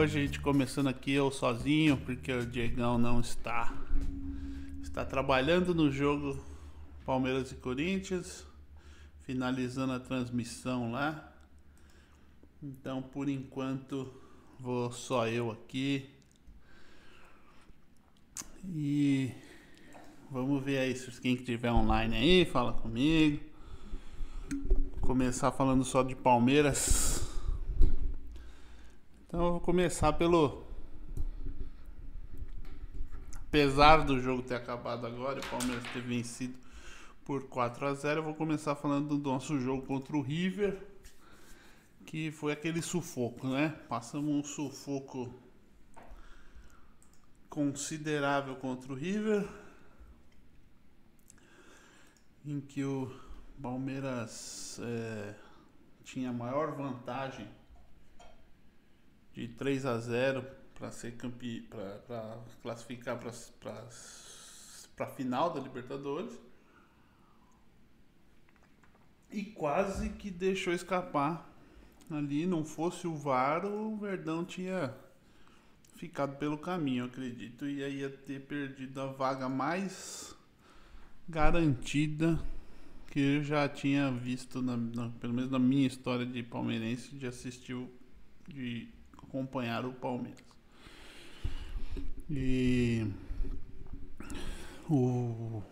Hoje a gente começando aqui eu sozinho, porque o Diegão não está. Está trabalhando no jogo Palmeiras e Corinthians, finalizando a transmissão lá. Então, por enquanto, vou só eu aqui. E vamos ver aí se quem tiver online aí, fala comigo. Começar falando só de Palmeiras. Então eu vou começar pelo. Apesar do jogo ter acabado agora o Palmeiras ter vencido por 4 a 0 eu vou começar falando do nosso jogo contra o River. Que foi aquele sufoco, né? Passamos um sufoco considerável contra o River. Em que o Palmeiras é, tinha maior vantagem de 3 a 0 para ser campeão, para classificar para a final da Libertadores. E quase que deixou escapar ali, não fosse o VAR, o Verdão tinha ficado pelo caminho, acredito, e aí ia ter perdido a vaga mais garantida que eu já tinha visto, na, na, pelo menos na minha história de palmeirense, de assistir, de acompanhar o Palmeiras. E o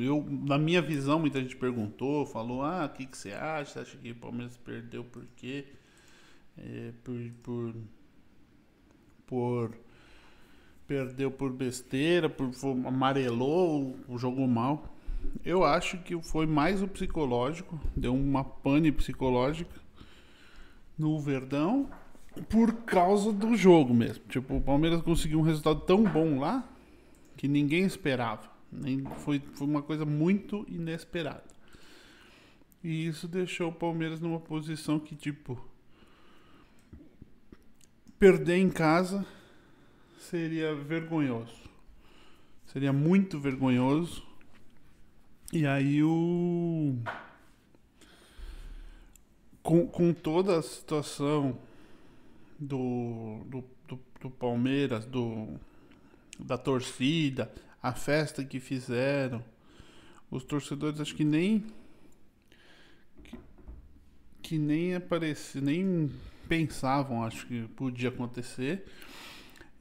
eu, na minha visão, muita gente perguntou, falou, ah, o que, que você acha? Você acha que o Palmeiras perdeu por quê? É, por, por, por perdeu por besteira, por amarelou, jogou mal. Eu acho que foi mais o psicológico, deu uma pane psicológica no Verdão por causa do jogo mesmo. Tipo, o Palmeiras conseguiu um resultado tão bom lá que ninguém esperava. Nem, foi, foi uma coisa muito inesperada. E isso deixou o Palmeiras numa posição que, tipo, perder em casa seria vergonhoso. Seria muito vergonhoso e aí o. Com, com toda a situação do, do, do, do Palmeiras, do, da torcida, a festa que fizeram, os torcedores acho que nem. Que, que nem apareciam, nem pensavam, acho que podia acontecer.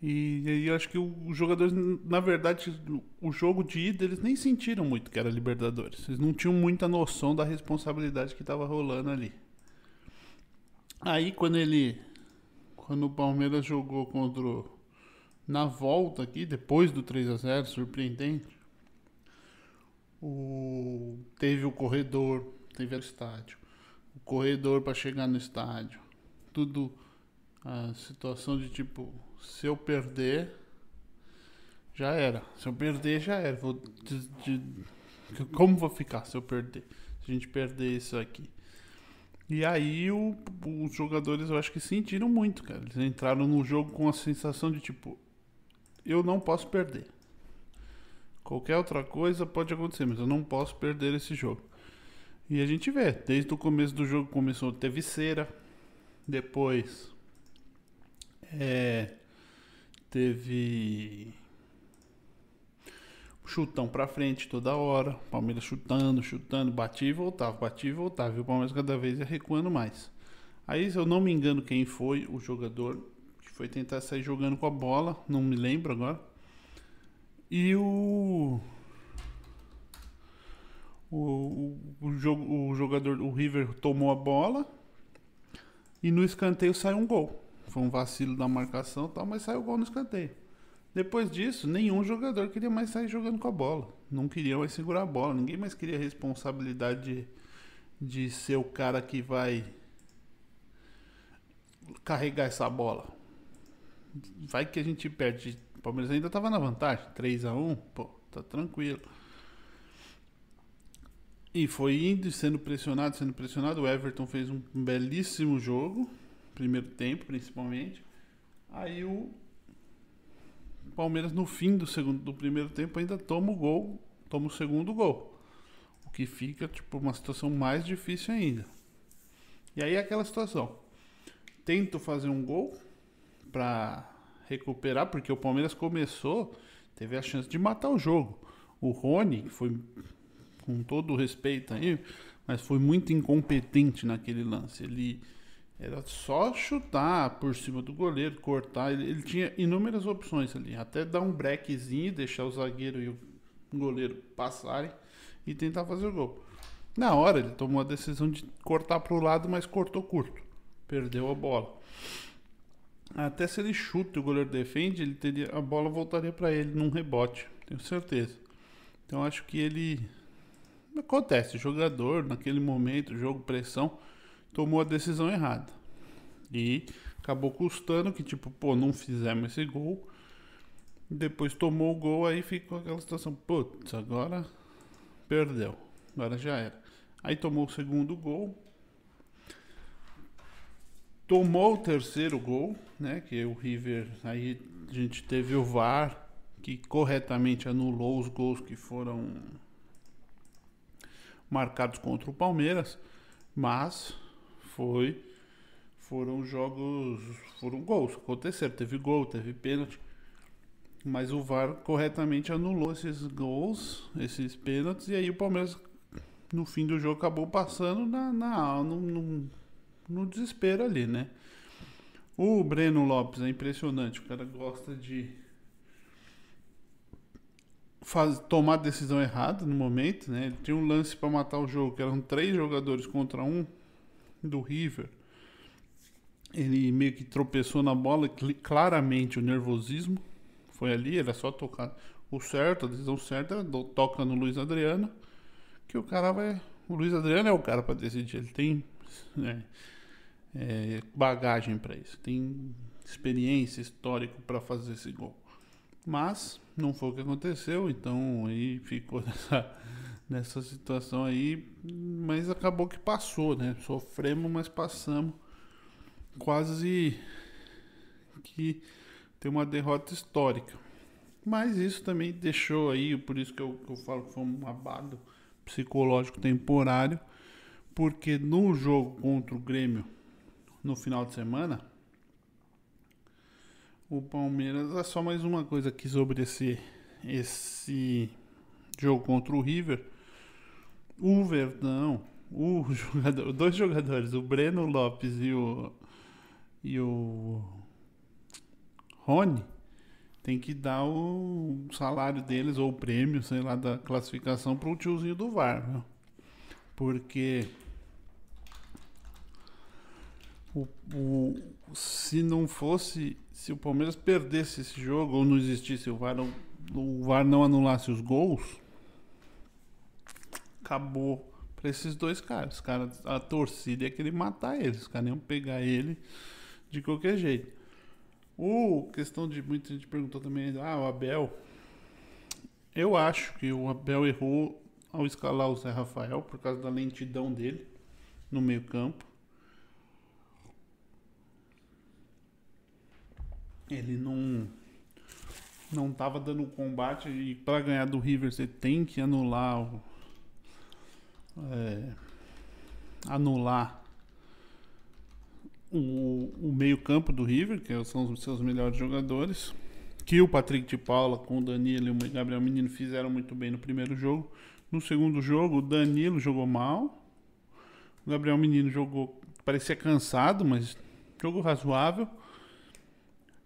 E eu acho que os jogadores, na verdade, o jogo de ida eles nem sentiram muito que era Libertadores. Eles não tinham muita noção da responsabilidade que estava rolando ali. Aí quando ele. Quando o Palmeiras jogou contra. O, na volta aqui, depois do 3 a 0 surpreendente. O, teve o corredor, teve o estádio. O corredor para chegar no estádio. Tudo. A situação de tipo se eu perder, já era. Se eu perder, já era. Vou de, de, como vou ficar se eu perder? Se a gente perder isso aqui. E aí o, os jogadores eu acho que sentiram muito, cara. Eles entraram no jogo com a sensação de tipo, eu não posso perder. Qualquer outra coisa pode acontecer, mas eu não posso perder esse jogo. E a gente vê, desde o começo do jogo começou, teve cera, depois é, teve chutão pra frente toda hora. Palmeiras chutando, chutando, batia e voltava, batia e voltava. E o Palmeiras cada vez ia recuando mais. Aí, se eu não me engano, quem foi o jogador que foi tentar sair jogando com a bola, não me lembro agora. E o. O, o, o, o jogador, o River tomou a bola e no escanteio saiu um gol. Foi um vacilo da marcação tal, mas saiu gol no escanteio. Depois disso, nenhum jogador queria mais sair jogando com a bola. Não queria mais segurar a bola. Ninguém mais queria a responsabilidade de, de ser o cara que vai carregar essa bola. Vai que a gente perde. O Palmeiras ainda estava na vantagem. 3 a 1 pô, tá tranquilo. E foi indo e sendo pressionado, sendo pressionado. O Everton fez um belíssimo jogo primeiro tempo, principalmente. Aí o Palmeiras no fim do segundo do primeiro tempo ainda toma o gol, toma o segundo gol. O que fica tipo uma situação mais difícil ainda. E aí é aquela situação. tento fazer um gol para recuperar, porque o Palmeiras começou, teve a chance de matar o jogo. O Rony, que foi com todo o respeito aí, mas foi muito incompetente naquele lance. Ele era só chutar por cima do goleiro, cortar. Ele, ele tinha inúmeras opções ali, até dar um breakzinho, deixar o zagueiro e o goleiro passarem e tentar fazer o gol. Na hora ele tomou a decisão de cortar para o lado, mas cortou curto. Perdeu a bola. Até se ele chuta e o goleiro defende, ele teria, a bola voltaria para ele num rebote, tenho certeza. Então acho que ele acontece, jogador naquele momento, jogo pressão, tomou a decisão errada. E acabou custando que tipo, pô, não fizemos esse gol. Depois tomou o gol, aí ficou aquela situação, putz, agora perdeu. Agora já era. Aí tomou o segundo gol. Tomou o terceiro gol, né? Que o River. Aí a gente teve o VAR que corretamente anulou os gols que foram marcados contra o Palmeiras, mas foi foram jogos, foram gols, aconteceram, teve gol, teve pênalti, mas o VAR corretamente anulou esses gols, esses pênaltis e aí o Palmeiras no fim do jogo acabou passando na, na no, no, no desespero ali, né? O Breno Lopes é impressionante, o cara gosta de faz, tomar decisão errada no momento, né? Ele tinha um lance para matar o jogo, que eram três jogadores contra um do River. Ele meio que tropeçou na bola, claramente o nervosismo foi ali, era só tocar o certo, a decisão certa, toca no Luiz Adriano que o cara vai. O Luiz Adriano é o cara para decidir. Ele tem né, é, bagagem para isso, tem experiência, histórico para fazer esse gol. Mas não foi o que aconteceu, então aí ficou nessa, nessa situação aí. Mas acabou que passou, né? Sofremos, mas passamos. Quase que tem uma derrota histórica. Mas isso também deixou aí, por isso que eu, que eu falo que foi um abado psicológico temporário, porque no jogo contra o Grêmio no final de semana, o Palmeiras é só mais uma coisa aqui sobre esse esse jogo contra o River. O Verdão, o jogador, dois jogadores, o Breno Lopes e o e o Rony tem que dar o salário deles ou o prêmio, sei lá, da classificação para o tiozinho do VAR, viu? Porque o, o, se não fosse, se o Palmeiras perdesse esse jogo ou não existisse o VAR, o VAR não anulasse os gols, acabou para esses dois caras. Os caras, a torcida ia querer matar eles, os caras iam pegar ele de qualquer jeito. O questão de muita gente perguntou também, ah, o Abel. Eu acho que o Abel errou ao escalar o Zé Rafael por causa da lentidão dele no meio-campo. Ele não não estava dando combate e para ganhar do River você tem que anular o, é, anular o, o meio-campo do River, que são os seus melhores jogadores. Que o Patrick de Paula com o Danilo e o Gabriel Menino fizeram muito bem no primeiro jogo. No segundo jogo, o Danilo jogou mal. O Gabriel Menino jogou, parecia cansado, mas jogou razoável.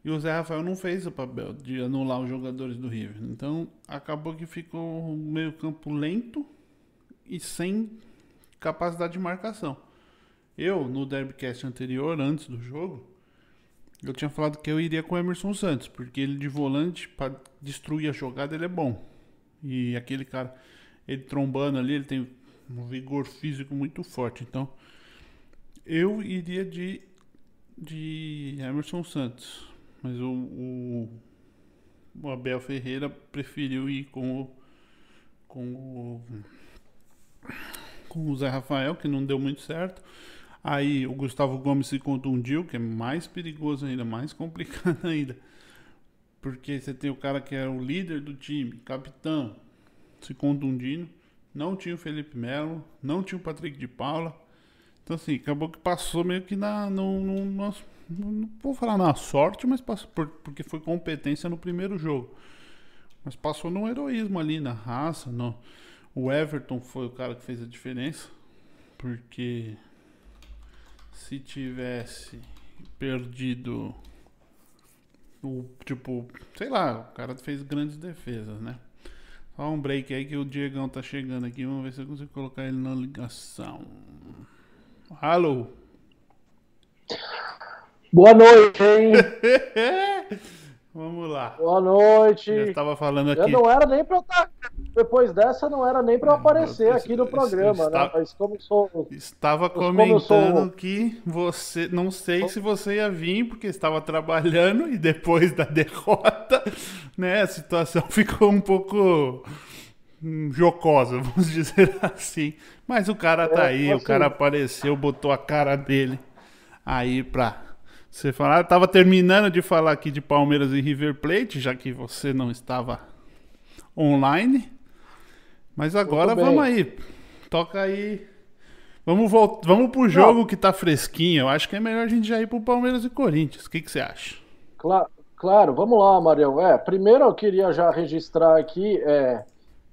E o Zé Rafael não fez o papel de anular os jogadores do River. Então acabou que ficou meio campo lento e sem capacidade de marcação. Eu, no Derbycast anterior, antes do jogo, eu tinha falado que eu iria com o Emerson Santos, porque ele de volante, para destruir a jogada, ele é bom. E aquele cara, ele trombando ali, ele tem um vigor físico muito forte. Então, eu iria de, de Emerson Santos. Mas o, o, o Abel Ferreira preferiu ir com o, com o, com o Zé Rafael, que não deu muito certo. Aí o Gustavo Gomes se contundiu, que é mais perigoso ainda, mais complicado ainda. Porque você tem o cara que era o líder do time, capitão, se contundindo. Não tinha o Felipe Melo, não tinha o Patrick de Paula. Então, assim, acabou que passou meio que na. No, no, no, não vou falar na sorte, mas passou por, porque foi competência no primeiro jogo. Mas passou no heroísmo ali, na raça. No, o Everton foi o cara que fez a diferença. Porque se tivesse perdido o tipo, sei lá, o cara fez grandes defesas, né? Só um break aí que o Diegão tá chegando aqui. Vamos ver se eu consigo colocar ele na ligação. Alô? Boa noite, hein? Vamos lá. Boa noite. Eu estava falando aqui. Eu não era nem pra eu estar. Depois dessa, não era nem para eu aparecer eu, aqui no programa, né? Mas como sou. Estava comentando sou... que você. Não sei se você ia vir, porque estava trabalhando e depois da derrota, né? A situação ficou um pouco hum, jocosa, vamos dizer assim. Mas o cara tá é, aí, assim, o cara apareceu, botou a cara dele aí pra você falar. Eu tava terminando de falar aqui de Palmeiras e River Plate, já que você não estava online. Mas agora vamos aí. Toca aí. Vamos, voltar, vamos pro jogo não. que tá fresquinho. Eu acho que é melhor a gente já ir pro Palmeiras e Corinthians. O que, que você acha? Claro, claro, vamos lá, Marião. É, primeiro eu queria já registrar aqui, é,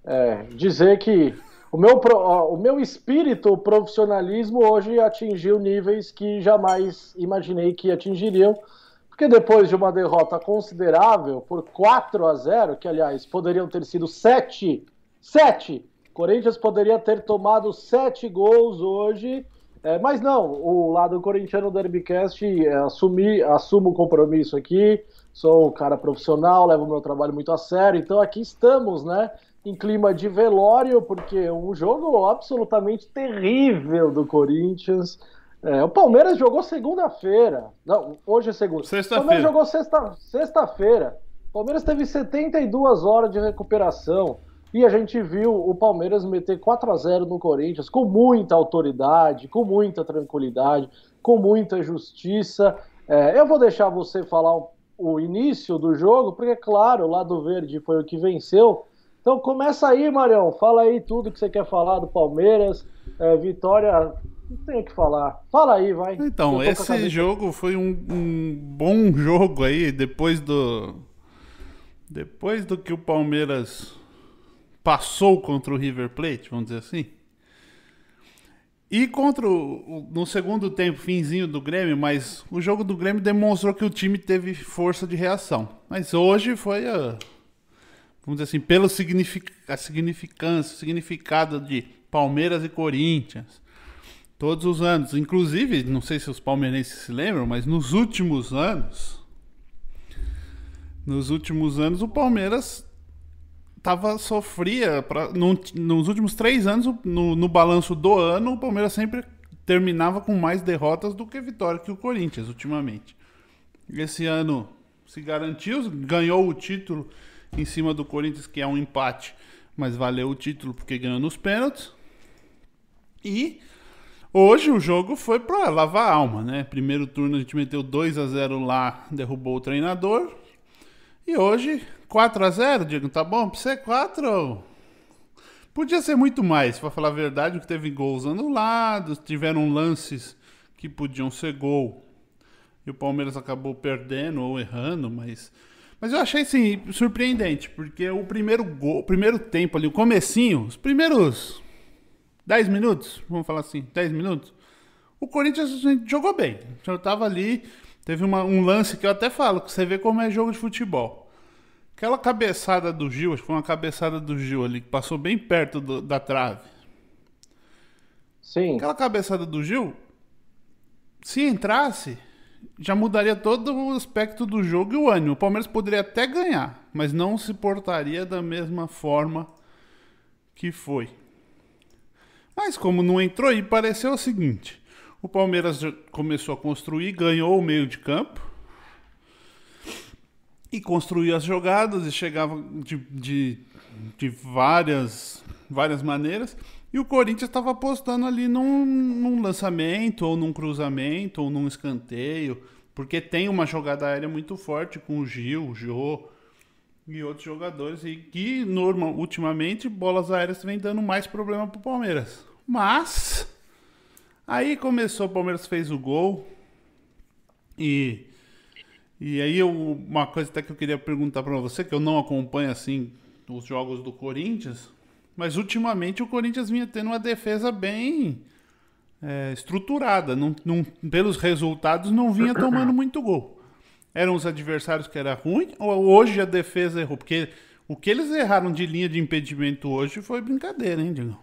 é, dizer que o meu, o meu espírito, o profissionalismo hoje atingiu níveis que jamais imaginei que atingiriam, porque depois de uma derrota considerável por 4 a 0, que aliás poderiam ter sido 7, 7, Corinthians poderia ter tomado 7 gols hoje, é, mas não, o lado corintiano do Derbycast é, assumi, assumo o compromisso aqui, sou um cara profissional, levo o meu trabalho muito a sério, então aqui estamos, né? em clima de velório, porque um jogo absolutamente terrível do Corinthians. É, o Palmeiras jogou segunda-feira. Não, hoje é segunda. Sexta-feira. O Palmeiras jogou sexta, sexta-feira. O Palmeiras teve 72 horas de recuperação. E a gente viu o Palmeiras meter 4 a 0 no Corinthians com muita autoridade, com muita tranquilidade, com muita justiça. É, eu vou deixar você falar o início do jogo, porque, claro, o lado verde foi o que venceu. Então começa aí, Marião. Fala aí tudo que você quer falar do Palmeiras. É, vitória, não tenho o que falar. Fala aí, vai. Então, esse jogo foi um, um, bom jogo aí, depois do. Depois do que o Palmeiras passou contra o River Plate, vamos dizer assim. E contra o, no segundo tempo, finzinho do Grêmio, mas o jogo do Grêmio demonstrou que o time teve força de reação. Mas hoje foi vamos dizer assim, pelo signific, a significância, significado de Palmeiras e Corinthians. Todos os anos, inclusive, não sei se os palmeirenses se lembram, mas nos últimos anos, nos últimos anos o Palmeiras tava sofria pra, no, nos últimos três anos no, no balanço do ano o Palmeiras sempre terminava com mais derrotas do que vitória que o Corinthians ultimamente. Esse ano se garantiu, ganhou o título em cima do Corinthians, que é um empate, mas valeu o título porque ganhou nos pênaltis. E hoje o jogo foi para lavar a alma, né? Primeiro turno a gente meteu 2 a 0 lá, derrubou o treinador. E hoje 4 a 0, Diego, tá bom? Pra ser 4 Podia ser muito mais, para falar a verdade, que teve gols anulados, tiveram lances que podiam ser gol. E o Palmeiras acabou perdendo ou errando, mas mas eu achei assim, surpreendente, porque o primeiro gol, o primeiro tempo ali, o comecinho, os primeiros 10 minutos, vamos falar assim, 10 minutos, o Corinthians jogou bem. Eu tava ali, teve uma, um lance que eu até falo, que você vê como é jogo de futebol. Aquela cabeçada do Gil, acho que foi uma cabeçada do Gil ali, que passou bem perto do, da trave. Sim. Aquela cabeçada do Gil, se entrasse, já mudaria todo o aspecto do jogo e o ânimo. O Palmeiras poderia até ganhar, mas não se portaria da mesma forma que foi. Mas como não entrou, e pareceu o seguinte: o Palmeiras começou a construir, ganhou o meio de campo e construía as jogadas e chegava de, de, de várias, várias maneiras. E o Corinthians estava apostando ali num, num, lançamento, ou num cruzamento, ou num escanteio, porque tem uma jogada aérea muito forte com o Gil, o Jô e outros jogadores, e que ultimamente bolas aéreas vem dando mais problema para o Palmeiras. Mas Aí começou, o Palmeiras fez o gol. E, e aí eu, uma coisa até que eu queria perguntar para você, que eu não acompanho assim os jogos do Corinthians, mas ultimamente o Corinthians vinha tendo uma defesa bem é, estruturada. Não, não, pelos resultados, não vinha tomando muito gol. Eram os adversários que era ruim, ou hoje a defesa errou? Porque o que eles erraram de linha de impedimento hoje foi brincadeira, hein, Digão?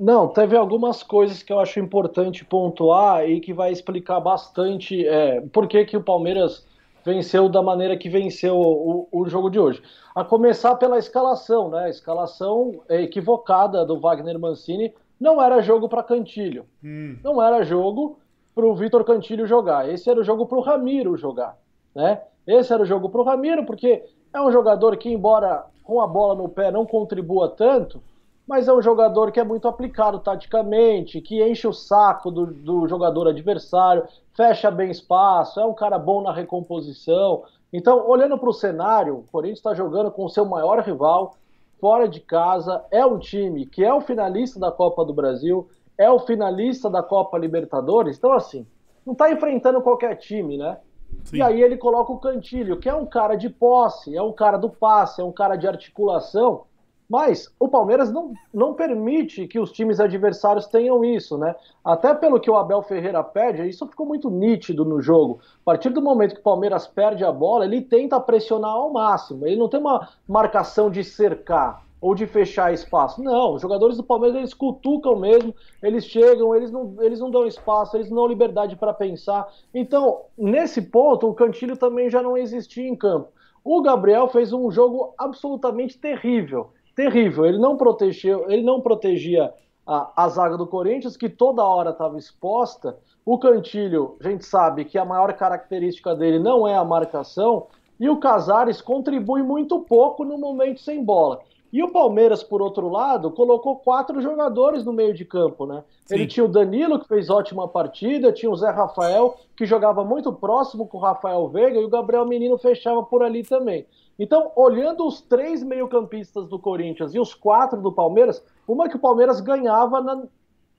Não, teve algumas coisas que eu acho importante pontuar e que vai explicar bastante é, por que, que o Palmeiras venceu da maneira que venceu o, o, jogo de hoje. A começar pela escalação, né? A escalação equivocada do Wagner Mancini não era jogo para Cantilho. Hum. Não era jogo para o Vitor Cantilho jogar. Esse era o jogo para o Ramiro jogar, né? Esse era o jogo para o Ramiro porque é um jogador que, embora com a bola no pé não contribua tanto, mas é um jogador que é muito aplicado taticamente, que enche o saco do, do jogador adversário, fecha bem espaço, é um cara bom na recomposição. Então, olhando para o cenário, o Corinthians está jogando com o seu maior rival, fora de casa, é um time que é o finalista da Copa do Brasil, é o finalista da Copa Libertadores, então assim, não está enfrentando qualquer time, né? Sim. E aí ele coloca o Cantilho, que é um cara de posse, é um cara do passe, é um cara de articulação, mas o Palmeiras não, não permite que os times adversários tenham isso, né? Até pelo que o Abel Ferreira pede, isso ficou muito nítido no jogo. A partir do momento que o Palmeiras perde a bola, ele tenta pressionar ao máximo. Ele não tem uma marcação de cercar ou de fechar espaço. Não, os jogadores do Palmeiras eles cutucam mesmo, eles chegam, eles não, eles não dão espaço, eles não dão liberdade para pensar. Então, nesse ponto, o Cantilho também já não existia em campo. O Gabriel fez um jogo absolutamente terrível terrível. Ele não protegeu, ele não protegia a, a zaga do Corinthians, que toda hora estava exposta. O Cantilho, a gente sabe que a maior característica dele não é a marcação, e o Casares contribui muito pouco no momento sem bola. E o Palmeiras, por outro lado, colocou quatro jogadores no meio de campo, né? Sim. Ele tinha o Danilo, que fez ótima partida, tinha o Zé Rafael, que jogava muito próximo com o Rafael Veiga, e o Gabriel Menino fechava por ali também. Então, olhando os três meio-campistas do Corinthians e os quatro do Palmeiras, uma que o Palmeiras ganhava na,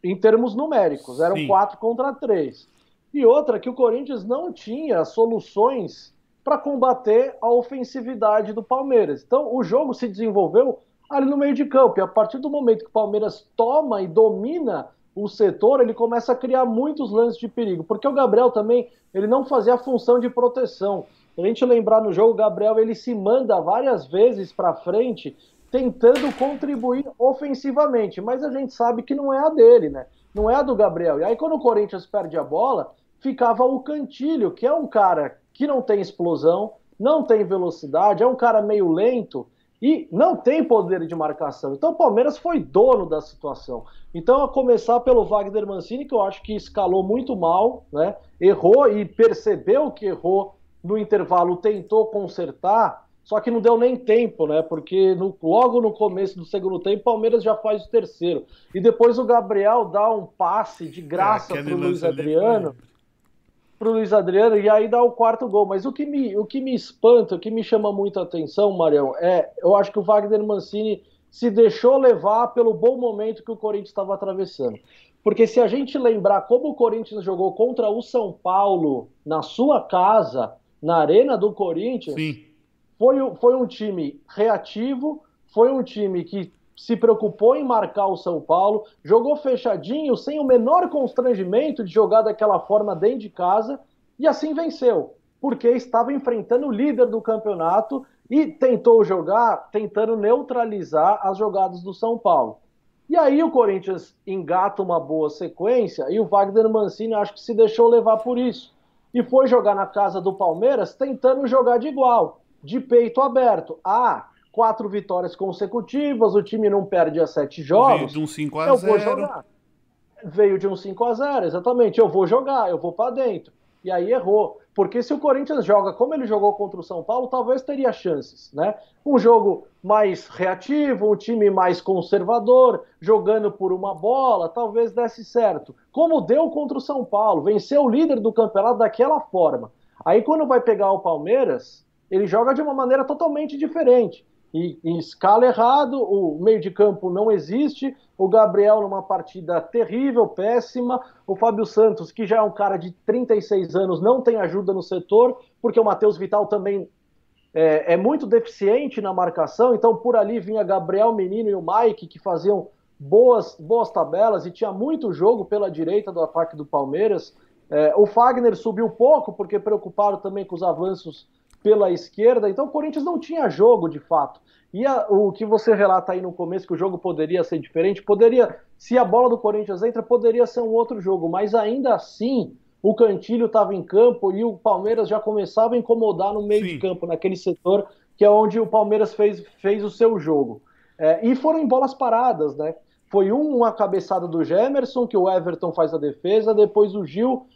em termos numéricos, eram Sim. quatro contra três. E outra que o Corinthians não tinha soluções para combater a ofensividade do Palmeiras. Então, o jogo se desenvolveu ali no meio de campo. E a partir do momento que o Palmeiras toma e domina o setor, ele começa a criar muitos lances de perigo. Porque o Gabriel também, ele não fazia a função de proteção. A gente lembrar no jogo, o Gabriel ele se manda várias vezes para frente, tentando contribuir ofensivamente, mas a gente sabe que não é a dele, né? Não é a do Gabriel. E aí quando o Corinthians perde a bola, ficava o Cantilho, que é um cara que não tem explosão, não tem velocidade, é um cara meio lento e não tem poder de marcação. Então o Palmeiras foi dono da situação. Então, a começar pelo Wagner Mancini, que eu acho que escalou muito mal, né? Errou e percebeu que errou no intervalo tentou consertar, só que não deu nem tempo, né? Porque no, logo no começo do segundo tempo, o Palmeiras já faz o terceiro. E depois o Gabriel dá um passe de graça é, pro Luiz Adriano. Pro Luiz Adriano, e aí dá o quarto gol. Mas o que me, o que me espanta, o que me chama muita atenção, Marião, é eu acho que o Wagner Mancini se deixou levar pelo bom momento que o Corinthians estava atravessando. Porque se a gente lembrar como o Corinthians jogou contra o São Paulo na sua casa, na Arena do Corinthians, Sim. Foi, foi um time reativo, foi um time que se preocupou em marcar o São Paulo, jogou fechadinho, sem o menor constrangimento de jogar daquela forma dentro de casa, e assim venceu, porque estava enfrentando o líder do campeonato e tentou jogar tentando neutralizar as jogadas do São Paulo. E aí o Corinthians engata uma boa sequência e o Wagner Mancini acho que se deixou levar por isso e foi jogar na casa do Palmeiras tentando jogar de igual, de peito aberto. Ah, quatro vitórias consecutivas, o time não perde a sete jogos. Veio de um 5 a 0 Eu vou jogar. Veio de um 5 a 0 exatamente. Eu vou jogar, eu vou para dentro. E aí errou. Porque se o Corinthians joga como ele jogou contra o São Paulo, talvez teria chances, né? Um jogo mais reativo, um time mais conservador, jogando por uma bola, talvez desse certo. Como deu contra o São Paulo, venceu o líder do campeonato daquela forma. Aí quando vai pegar o Palmeiras, ele joga de uma maneira totalmente diferente. Em, em escala errado, o meio de campo não existe, o Gabriel numa partida terrível, péssima, o Fábio Santos, que já é um cara de 36 anos, não tem ajuda no setor, porque o Matheus Vital também é, é, muito deficiente na marcação, então por ali vinha Gabriel Menino e o Mike, que faziam boas, boas tabelas e tinha muito jogo pela direita do ataque do Palmeiras. É, o Fagner subiu pouco, porque preocupado também com os avanços pela esquerda, então o Corinthians não tinha jogo de fato. E a, o que você relata aí no começo, que o jogo poderia ser diferente, poderia, se a bola do Corinthians entra, poderia ser um outro jogo, mas ainda assim o Cantilho estava em campo e o Palmeiras já começava a incomodar no meio Sim. de campo, naquele setor que é onde o Palmeiras fez, fez o seu jogo. É, e foram em bolas paradas, né? Foi um, uma cabeçada do Gemerson, que o Everton faz a defesa, depois o Gil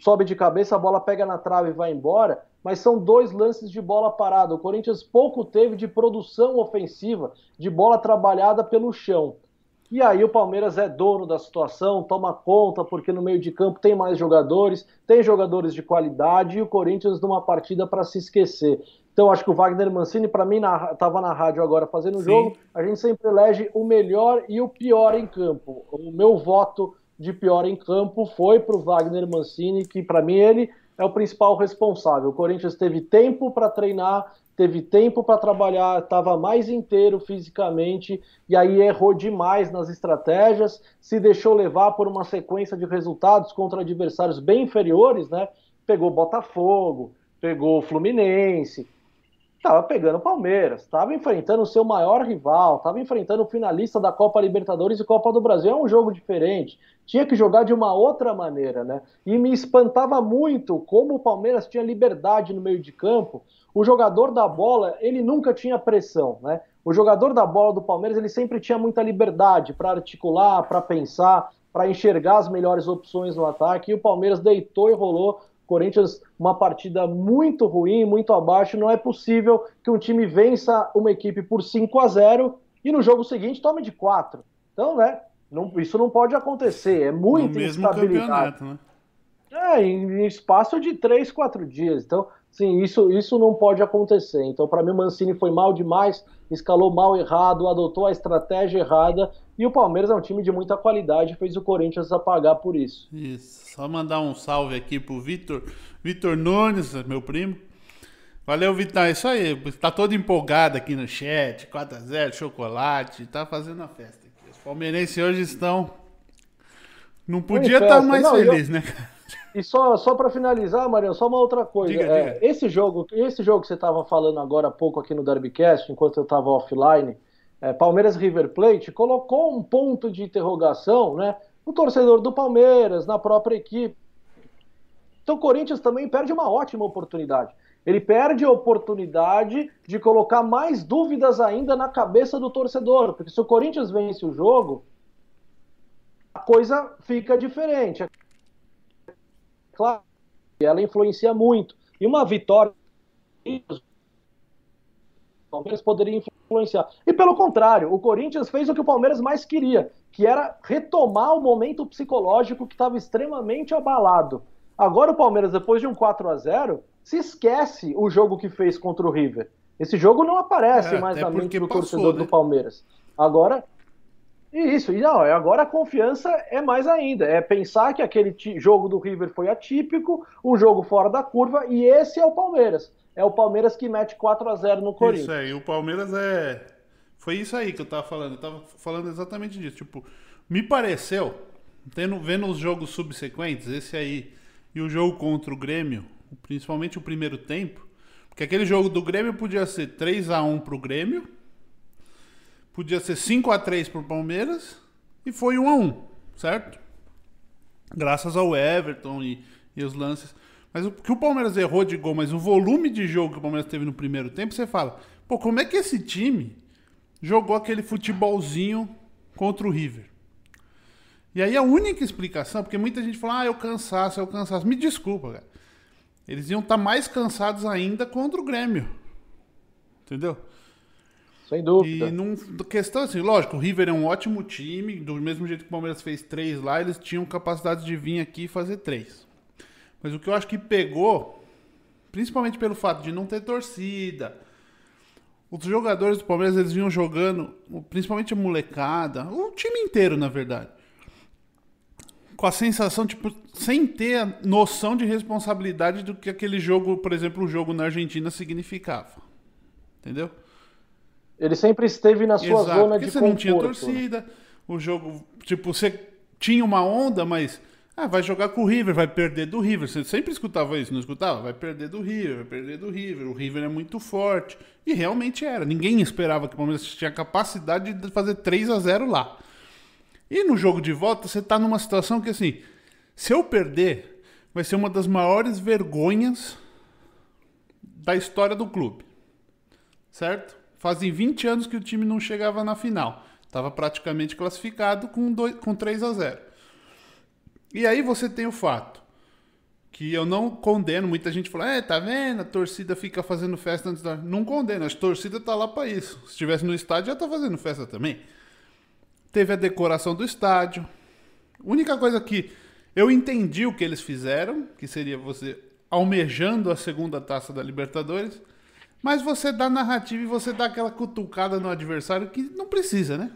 sobe de cabeça, a bola pega na trave e vai embora mas são dois lances de bola parada. O Corinthians pouco teve de produção ofensiva, de bola trabalhada pelo chão. E aí o Palmeiras é dono da situação, toma conta, porque no meio de campo tem mais jogadores, tem jogadores de qualidade e o Corinthians numa partida para se esquecer. Então acho que o Wagner Mancini, para mim, estava na, na, rádio agora fazendo o jogo, a gente sempre elege o melhor e o pior em campo. O meu voto de pior em campo foi para o Wagner Mancini, que para mim ele é o principal responsável. O Corinthians teve tempo para treinar, teve tempo para trabalhar, estava mais inteiro fisicamente e aí errou demais nas estratégias, se deixou levar por uma sequência de resultados contra adversários bem inferiores, né? Pegou Botafogo, pegou Fluminense, estava pegando o Palmeiras, estava enfrentando o seu maior rival, estava enfrentando o finalista da Copa Libertadores e Copa do Brasil. É um jogo diferente. Tinha que jogar de uma outra maneira, né? E me espantava muito como o Palmeiras tinha liberdade no meio de campo. O jogador da bola, ele nunca tinha pressão, né? O jogador da bola do Palmeiras, ele sempre tinha muita liberdade para articular, para pensar, para enxergar as melhores opções no ataque. E o Palmeiras deitou e rolou Corinthians, uma partida muito ruim, muito abaixo. Não é possível que um time vença uma equipe por 5 a 0 e no jogo seguinte tome de 4. Então, né? Não, isso não pode acontecer. É muita instabilidade. Né? É, em, em espaço de 3, 4 dias. Então, sim, isso, isso não pode acontecer. Então, para mim, o Mancini foi mal demais, escalou mal errado, adotou a estratégia errada e o Palmeiras é um time de muita qualidade, fez o Corinthians apagar por isso. Isso. Só mandar um salve aqui pro Vitor, Vitor Nunes, meu primo. Valeu, Vitor. É isso aí. Tá todo empolgado aqui no chat. 4x0, chocolate. Tá fazendo a festa palmeirenses hoje estão. Não podia estar tá mais Não, feliz, eu... né, E só, só para finalizar, Mariano, só uma outra coisa. Diga, é, diga. Esse jogo, esse jogo que você estava falando agora há pouco aqui no Derbycast, enquanto eu estava offline, é, Palmeiras River Plate, colocou um ponto de interrogação né, no torcedor do Palmeiras, na própria equipe. Então o Corinthians também perde uma ótima oportunidade. Ele perde a oportunidade de colocar mais dúvidas ainda na cabeça do torcedor, porque se o Corinthians vence o jogo, a coisa fica diferente. Claro, ela influencia muito. E uma vitória Palmeiras poderia influenciar. E pelo contrário, o Corinthians fez o que o Palmeiras mais queria, que era retomar o momento psicológico que estava extremamente abalado. Agora o Palmeiras, depois de um 4 a 0 se esquece o jogo que fez contra o River. Esse jogo não aparece é, mais na mente do passou, torcedor né? do Palmeiras. Agora, isso, e não, agora a confiança é mais ainda. É pensar que aquele jogo do River foi atípico, um jogo fora da curva, e esse é o Palmeiras é o Palmeiras que mete 4 a 0 no Corinthians. Isso aí, o Palmeiras é. Foi isso aí que eu tava falando. Eu tava falando exatamente disso. Tipo, me pareceu, tendo, vendo os jogos subsequentes, esse aí e o jogo contra o Grêmio, principalmente o primeiro tempo, porque aquele jogo do Grêmio podia ser 3 a 1 pro Grêmio, podia ser 5 a 3 pro Palmeiras e foi 1 a 1, certo? Graças ao Everton e, e os lances. Mas o que o Palmeiras errou de gol, mas o volume de jogo que o Palmeiras teve no primeiro tempo, você fala, pô, como é que esse time jogou aquele futebolzinho contra o River? E aí a única explicação, porque muita gente fala, ah, é o cansaço, é o cansaço. Me desculpa, cara. Eles iam estar tá mais cansados ainda contra o Grêmio. Entendeu? Sem dúvida. E num, questão assim, lógico, o River é um ótimo time, do mesmo jeito que o Palmeiras fez três lá, eles tinham capacidade de vir aqui e fazer três. Mas o que eu acho que pegou, principalmente pelo fato de não ter torcida, os jogadores do Palmeiras eles vinham jogando, principalmente a molecada, o time inteiro, na verdade. Com a sensação, tipo, sem ter a noção de responsabilidade do que aquele jogo, por exemplo, o jogo na Argentina significava. Entendeu? Ele sempre esteve na sua Exato, zona porque de você conforto. não tinha torcida, o jogo, tipo, você tinha uma onda, mas ah, vai jogar com o River, vai perder do River. Você sempre escutava isso, não escutava? Vai perder do River, vai perder do River. O River é muito forte. E realmente era. Ninguém esperava que o Palmeiras tinha capacidade de fazer 3 a 0 lá. E no jogo de volta, você tá numa situação que assim, se eu perder, vai ser uma das maiores vergonhas da história do clube. Certo? Fazem 20 anos que o time não chegava na final. Estava praticamente classificado com, dois, com 3 a 0 E aí você tem o fato que eu não condeno. Muita gente fala, é, tá vendo? A torcida fica fazendo festa antes da. Não condeno, a torcida tá lá para isso. Se estivesse no estádio, já tá fazendo festa também. Teve a decoração do estádio. A única coisa que eu entendi o que eles fizeram, que seria você almejando a segunda taça da Libertadores. Mas você dá narrativa e você dá aquela cutucada no adversário que não precisa, né?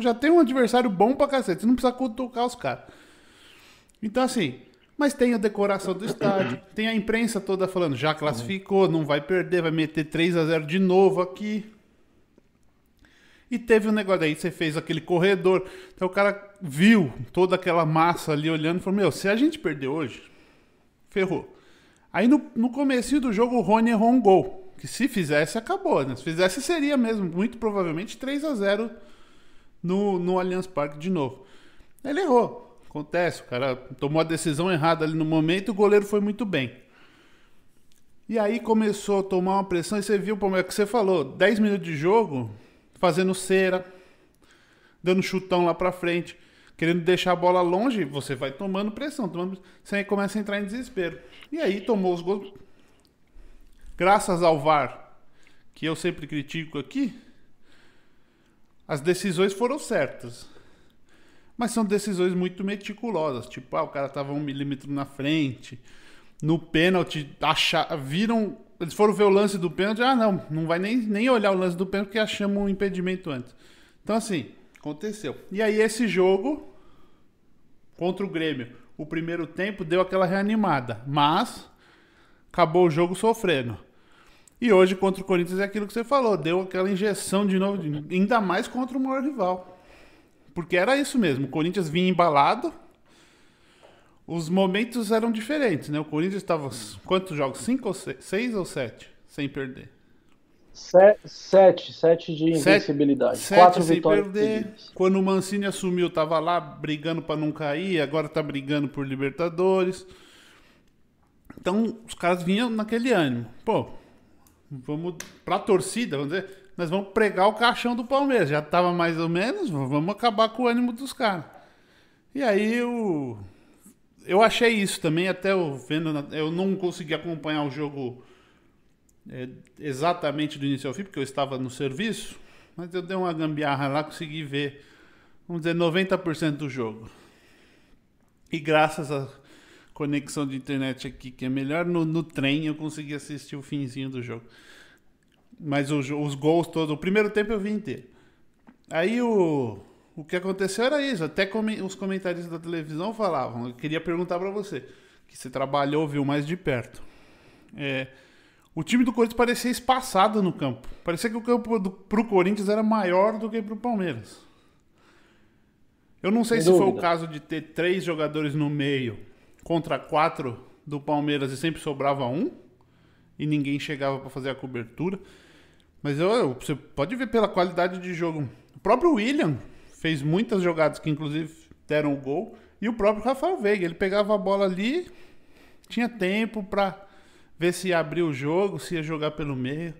Já tem um adversário bom pra cacete, não precisa cutucar os caras. Então, assim, mas tem a decoração do estádio, tem a imprensa toda falando, já classificou, não vai perder, vai meter 3 a 0 de novo aqui. E teve um negócio aí, você fez aquele corredor. Então o cara viu toda aquela massa ali olhando e falou: Meu, se a gente perder hoje, ferrou. Aí no, no começo do jogo o Rony errou um gol. Que se fizesse, acabou. Né? Se fizesse, seria mesmo, muito provavelmente 3 a 0 no, no Allianz Parque de novo. Ele errou. Acontece, o cara tomou a decisão errada ali no momento, o goleiro foi muito bem. E aí começou a tomar uma pressão e você viu o que você falou, 10 minutos de jogo, fazendo cera, dando chutão lá pra frente, querendo deixar a bola longe, você vai tomando pressão, tomando, você começa a entrar em desespero. E aí tomou os gols. Graças ao VAR, que eu sempre critico aqui, as decisões foram certas. Mas são decisões muito meticulosas. Tipo, ah, o cara tava um milímetro na frente. No pênalti, achar, viram. Eles foram ver o lance do pênalti. Ah, não, não vai nem, nem olhar o lance do pênalti porque achamos um impedimento antes. Então, assim, aconteceu. E aí, esse jogo contra o Grêmio, o primeiro tempo deu aquela reanimada. Mas acabou o jogo sofrendo. E hoje contra o Corinthians é aquilo que você falou, deu aquela injeção de novo, ainda mais contra o maior rival. Porque era isso mesmo, o Corinthians vinha embalado, os momentos eram diferentes, né? O Corinthians estava quantos jogos? Cinco ou seis? Seis ou sete? Sem perder. Sete, sete de invencibilidade. Sete, Quatro sem vitórias perder. Quando o Mancini assumiu, tava lá brigando para não cair, agora tá brigando por Libertadores. Então, os caras vinham naquele ânimo. Pô, vamos pra torcida, vamos dizer, nós vamos pregar o caixão do Palmeiras. Já tava mais ou menos, vamos acabar com o ânimo dos caras. E aí eu eu achei isso também, até eu vendo, eu não consegui acompanhar o jogo é, exatamente do início ao fim, porque eu estava no serviço, mas eu dei uma gambiarra lá, consegui ver, vamos dizer, 90% do jogo. E graças à conexão de internet aqui, que é melhor, no, no trem eu consegui assistir o finzinho do jogo. Mas os, os gols todos, o primeiro tempo eu vi inteiro. Aí o, o que aconteceu era isso, até os comentaristas da televisão falavam, eu queria perguntar para você, que você trabalhou, viu mais de perto. É, o time do Corinthians parecia espaçado no campo. Parecia que o campo do, pro Corinthians era maior do que pro Palmeiras. Eu não sei Sem se dúvida. foi o caso de ter três jogadores no meio contra quatro do Palmeiras e sempre sobrava um e ninguém chegava para fazer a cobertura. Mas eu, você pode ver pela qualidade de jogo. O próprio William fez muitas jogadas que inclusive deram o gol e o próprio Rafael Veiga, ele pegava a bola ali, tinha tempo para ver se ia abrir o jogo, se ia jogar pelo meio.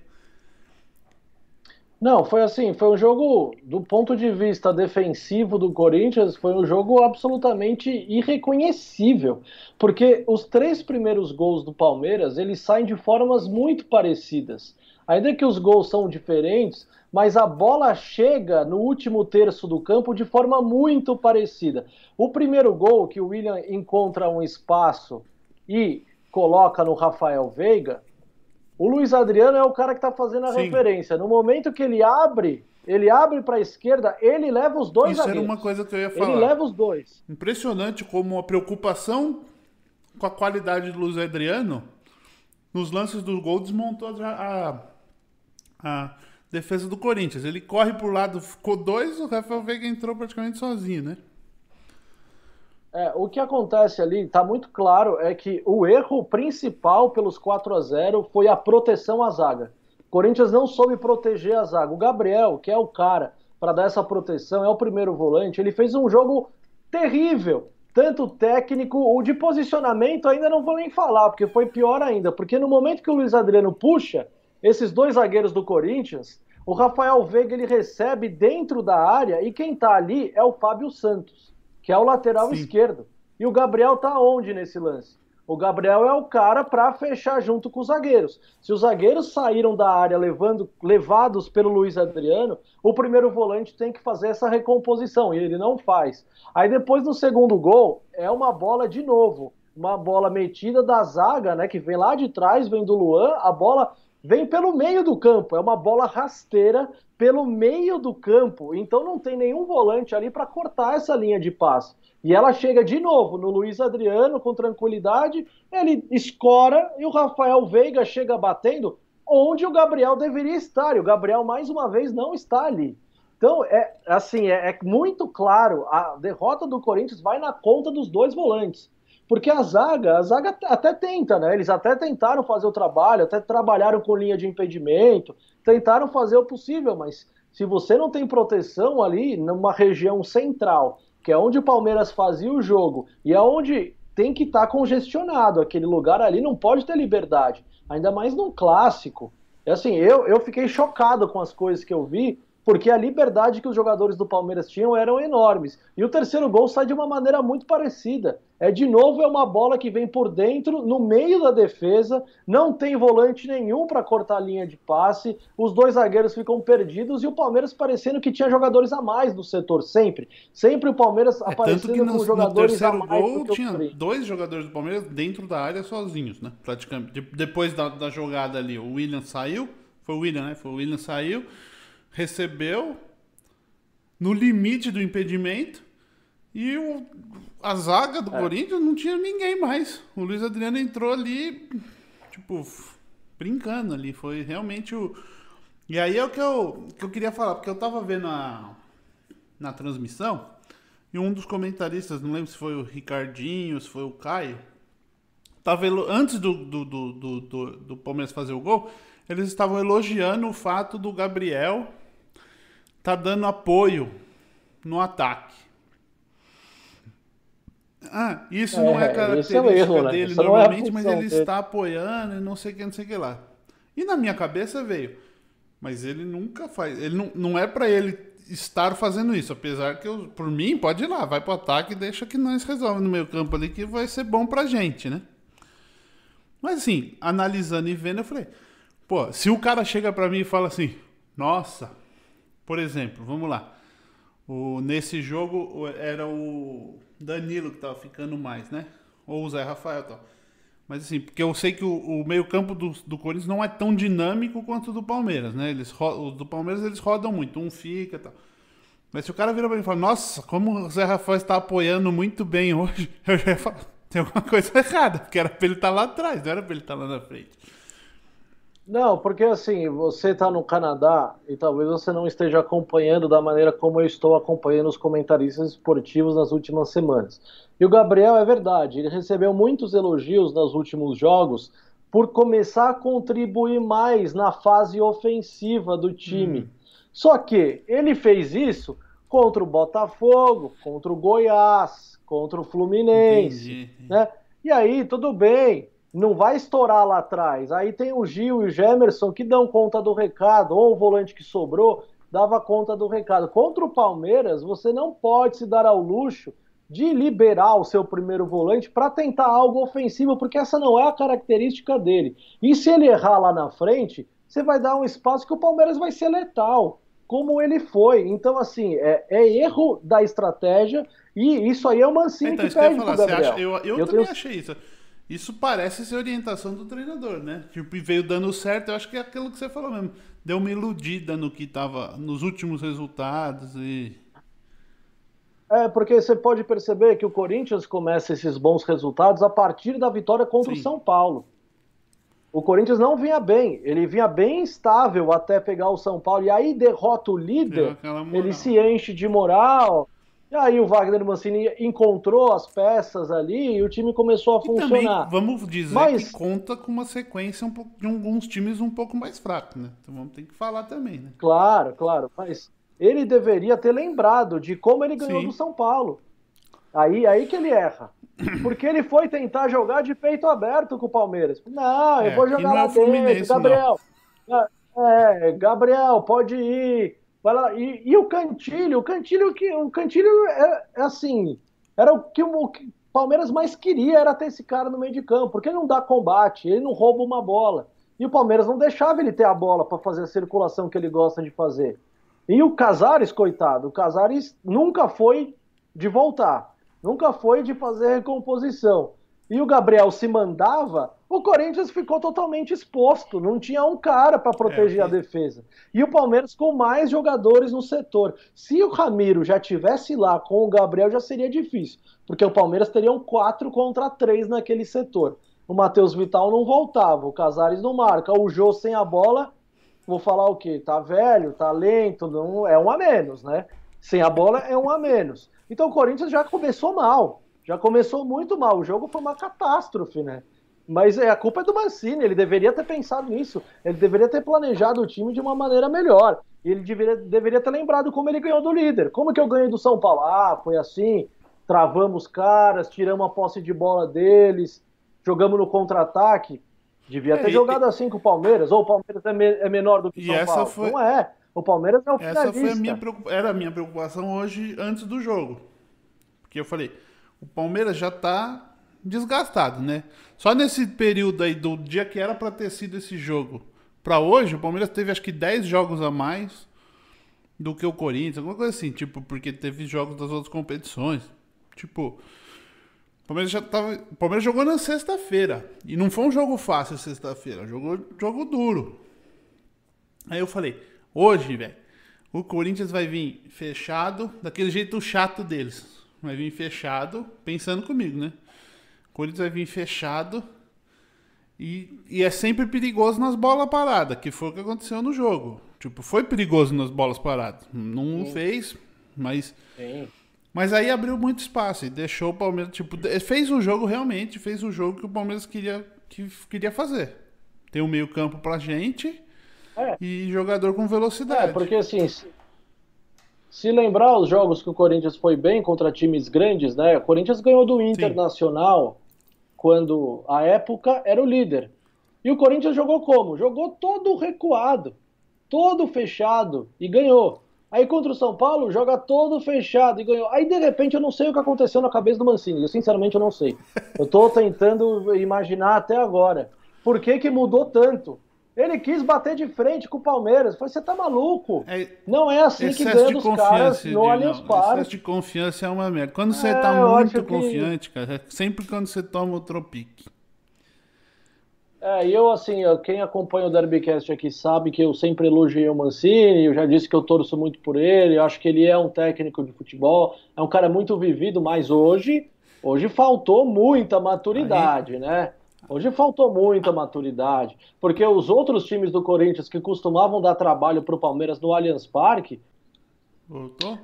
Não, foi assim, foi um jogo, do ponto de vista defensivo do Corinthians, foi um jogo absolutamente irreconhecível, porque os três primeiros gols do Palmeiras, eles saem de formas muito parecidas. Ainda que os gols são diferentes, mas a bola chega no último terço do campo de forma muito parecida. O primeiro gol, que o William encontra um espaço e coloca no Rafael Veiga, O Luiz Adriano é o cara que está fazendo a Sim. referência. No momento que ele abre, ele abre para a esquerda, ele leva os dois Isso zagueiros. era uma coisa que eu ia falar. Ele leva os dois. Impressionante como a preocupação com a qualidade do Luiz Adriano nos lances do gol desmontou a, a, a defesa do Corinthians. Ele corre por lado, ficou dois, o Rafael Veiga entrou praticamente sozinho, né? É, o que acontece ali, está muito claro, é que o erro principal pelos 4 a 0 foi a proteção à zaga. O Corinthians não soube proteger a zaga. O Gabriel, que é o cara para dar essa proteção, é o primeiro volante, ele fez um jogo terrível. Tanto técnico, o de posicionamento ainda não vou nem falar, porque foi pior ainda. Porque no momento que o Luiz Adriano puxa, esses dois zagueiros do Corinthians, o Rafael Veiga ele recebe dentro da área e quem está ali é o Fábio Santos que é o lateral Sim. esquerdo. E o Gabriel tá onde nesse lance? O Gabriel é o cara para fechar junto com os zagueiros. Se os zagueiros saíram da área levando, levados pelo Luiz Adriano, o primeiro volante tem que fazer essa recomposição e ele não faz. Aí depois no segundo gol é uma bola de novo, uma bola metida da zaga, né, que vem lá de trás, vem do Luan, a bola vem pelo meio do campo, é uma bola rasteira pelo meio do campo, então não tem nenhum volante ali para cortar essa linha de passe. E ela chega de novo no Luiz Adriano com tranquilidade, ele escora e o Rafael Veiga chega batendo onde o Gabriel deveria estar. E o Gabriel mais uma vez não está ali. Então, é assim, é, é muito claro, a derrota do Corinthians vai na conta dos dois volantes. Porque a zaga, a zaga até tenta, né? Eles até tentaram fazer o trabalho, até trabalharam com linha de impedimento, tentaram fazer o possível, mas se você não tem proteção ali numa região central, que é onde o Palmeiras fazia o jogo e é onde tem que estar tá congestionado, aquele lugar ali não pode ter liberdade, ainda mais num clássico. É assim, eu, eu fiquei chocado com as coisas que eu vi, porque a liberdade que os jogadores do Palmeiras tinham eram enormes. E o terceiro gol sai de uma maneira muito parecida. É de novo é uma bola que vem por dentro, no meio da defesa, não tem volante nenhum para cortar a linha de passe. Os dois zagueiros ficam perdidos e o Palmeiras parecendo que tinha jogadores a mais no setor sempre. Sempre o Palmeiras é, aparecendo com jogadores a mais. Gol, tinha dois jogadores do Palmeiras dentro da área sozinhos, né? Praticamente. Depois da, da jogada ali, o William saiu, foi o William, né? Foi o William saiu recebeu no limite do impedimento e o, a zaga do é. Corinthians não tinha ninguém mais. O Luiz Adriano entrou ali, tipo, brincando ali. Foi realmente o. E aí é o que eu, que eu queria falar, porque eu tava vendo a, na transmissão e um dos comentaristas, não lembro se foi o Ricardinho, se foi o Caio, tava antes do, do, do, do, do, do Palmeiras fazer o gol, eles estavam elogiando o fato do Gabriel tá dando apoio no ataque. Ah, isso é, não é característica é um erro, né? dele normalmente, é mas ele dele. está apoiando e não sei o que, não sei o que lá. E na minha cabeça veio, mas ele nunca faz, ele não, não é para ele estar fazendo isso, apesar que eu, por mim, pode ir lá, vai pro ataque e deixa que nós resolvemos no meio campo ali que vai ser bom pra gente, né? Mas assim, analisando e vendo, eu falei, pô, se o cara chega para mim e fala assim, nossa, por exemplo, vamos lá. O, nesse jogo era o Danilo que estava ficando mais, né? Ou o Zé Rafael tal. Mas assim, porque eu sei que o, o meio-campo do, do Corinthians não é tão dinâmico quanto o do Palmeiras, né? Eles, o do Palmeiras eles rodam muito, um fica tal. Mas se o cara vira pra mim e fala, nossa, como o Zé Rafael está apoiando muito bem hoje, eu já ia falar, tem alguma coisa errada, porque era pra ele estar tá lá atrás, não era pra ele estar tá lá na frente. Não, porque assim, você está no Canadá e talvez você não esteja acompanhando da maneira como eu estou acompanhando os comentaristas esportivos nas últimas semanas. E o Gabriel é verdade, ele recebeu muitos elogios nos últimos jogos por começar a contribuir mais na fase ofensiva do time. Hum. Só que ele fez isso contra o Botafogo, contra o Goiás, contra o Fluminense, Entendi. né? E aí, tudo bem, não vai estourar lá atrás. Aí tem o Gil e o Gemerson que dão conta do recado, ou o volante que sobrou dava conta do recado. Contra o Palmeiras, você não pode se dar ao luxo de liberar o seu primeiro volante para tentar algo ofensivo, porque essa não é a característica dele. E se ele errar lá na frente, você vai dar um espaço que o Palmeiras vai ser letal, como ele foi. Então, assim, é, é erro da estratégia e isso aí é uma Mancini então, que perde falar, Gabriel. Acha, eu, eu, eu também tenho... achei isso. Isso parece ser orientação do treinador, né? Tipo, e veio dando certo, eu acho que é aquilo que você falou mesmo. Deu uma iludida no que tava nos últimos resultados e. É, porque você pode perceber que o Corinthians começa esses bons resultados a partir da vitória contra Sim. o São Paulo. O Corinthians não vinha bem, ele vinha bem estável até pegar o São Paulo, e aí derrota o líder, ele se enche de moral, e aí o Wagner Mancini encontrou as peças ali e o time começou a e funcionar. Também, vamos dizer Mas... que conta com uma sequência um pouco, de alguns times um pouco mais fracos, né? Então vamos ter que falar também, né? Claro, claro. Mas ele deveria ter lembrado de como ele ganhou Sim. do São Paulo. Aí, aí que ele erra. Porque ele foi tentar jogar de peito aberto com o Palmeiras. Não, eu é, vou jogar lá é dentro, Gabriel. Não. É, Gabriel, pode ir. E, e o Cantilho, o Cantilho que o Cantilho é, é assim, era o que o Palmeiras mais queria era ter esse cara no meio de campo, porque ele não dá combate, ele não rouba uma bola. E o Palmeiras não deixava ele ter a bola para fazer a circulação que ele gosta de fazer. E o Casares, coitado, o Casares nunca foi de voltar. Nunca foi de fazer recomposição. E o Gabriel se mandava, o Corinthians ficou totalmente exposto, não tinha um cara para proteger é, a defesa. E o Palmeiras com mais jogadores no setor. Se o Ramiro já tivesse lá com o Gabriel, já seria difícil, porque o Palmeiras teria um 4 contra 3 naquele setor. O Matheus Vital não voltava, o Casares não marca, o Jô sem a bola, vou falar o quê? Tá velho, tá lento, não, é um a menos, né? Sem a bola é um a menos. Então o Corinthians já começou mal, já começou muito mal. O jogo foi uma catástrofe, né? Mas é, a culpa é do Mancini, ele deveria ter pensado nisso, ele deveria ter planejado o time de uma maneira melhor. Ele deveria, deveria ter lembrado como ele ganhou do líder. Como que eu ganhei do São Paulo? Ah, foi assim, travamos caras, tiramos a posse de bola deles, jogamos no contra-ataque. Devia ter é, jogado e, assim com o Palmeiras, ou o Palmeiras é, me, é menor do que o São Paulo. Foi... Não é. O Palmeiras é o Essa foi a minha era a minha preocupação hoje antes do jogo. Porque eu falei, o Palmeiras já tá desgastado, né? Só nesse período aí do dia que era para ter sido esse jogo para hoje, o Palmeiras teve acho que 10 jogos a mais do que o Corinthians, alguma coisa assim, tipo, porque teve jogos das outras competições. Tipo, o Palmeiras já tava, o Palmeiras jogou na sexta-feira e não foi um jogo fácil sexta-feira, jogou jogo duro. Aí eu falei, Hoje, velho, o Corinthians vai vir fechado, daquele jeito chato deles. Vai vir fechado, pensando comigo, né? O Corinthians vai vir fechado e, e é sempre perigoso nas bolas paradas, que foi o que aconteceu no jogo. Tipo, foi perigoso nas bolas paradas. Não Sim. fez, mas. Sim. Mas aí abriu muito espaço e deixou o Palmeiras, tipo, fez o jogo realmente, fez o jogo que o Palmeiras queria, que, queria fazer. Tem um meio campo pra gente é. E jogador com velocidade. É, porque assim, se, se, lembrar os jogos que o Corinthians foi bem contra times grandes, né? O Corinthians ganhou do Internacional Sim. quando a época era o líder. E o Corinthians jogou como? Jogou todo recuado, todo fechado e ganhou. Aí contra o São Paulo, joga todo fechado e ganhou. Aí de repente eu não sei o que aconteceu na cabeça do Mancini. Eu sinceramente eu não sei. Eu tô tentando imaginar até agora. Por que, que mudou tanto? Ele quis bater de frente com o Palmeiras. Falei, você tá maluco? É, não é assim que ganha dos caras no Allianz Parque. Excesso de confiança é uma merda. Quando você é, tá muito confiante, que... cara, é sempre quando você toma o tropique. É, e eu, assim, quem acompanha o Derbycast aqui sabe que eu sempre elogiei o Mancini, eu já disse que eu torço muito por ele, eu acho que ele é um técnico de futebol, é um cara muito vivido, mas hoje, hoje faltou muita maturidade, Aí... né? Hoje faltou muita maturidade, porque os outros times do Corinthians que costumavam dar trabalho para o Palmeiras no Allianz Parque. Voltou?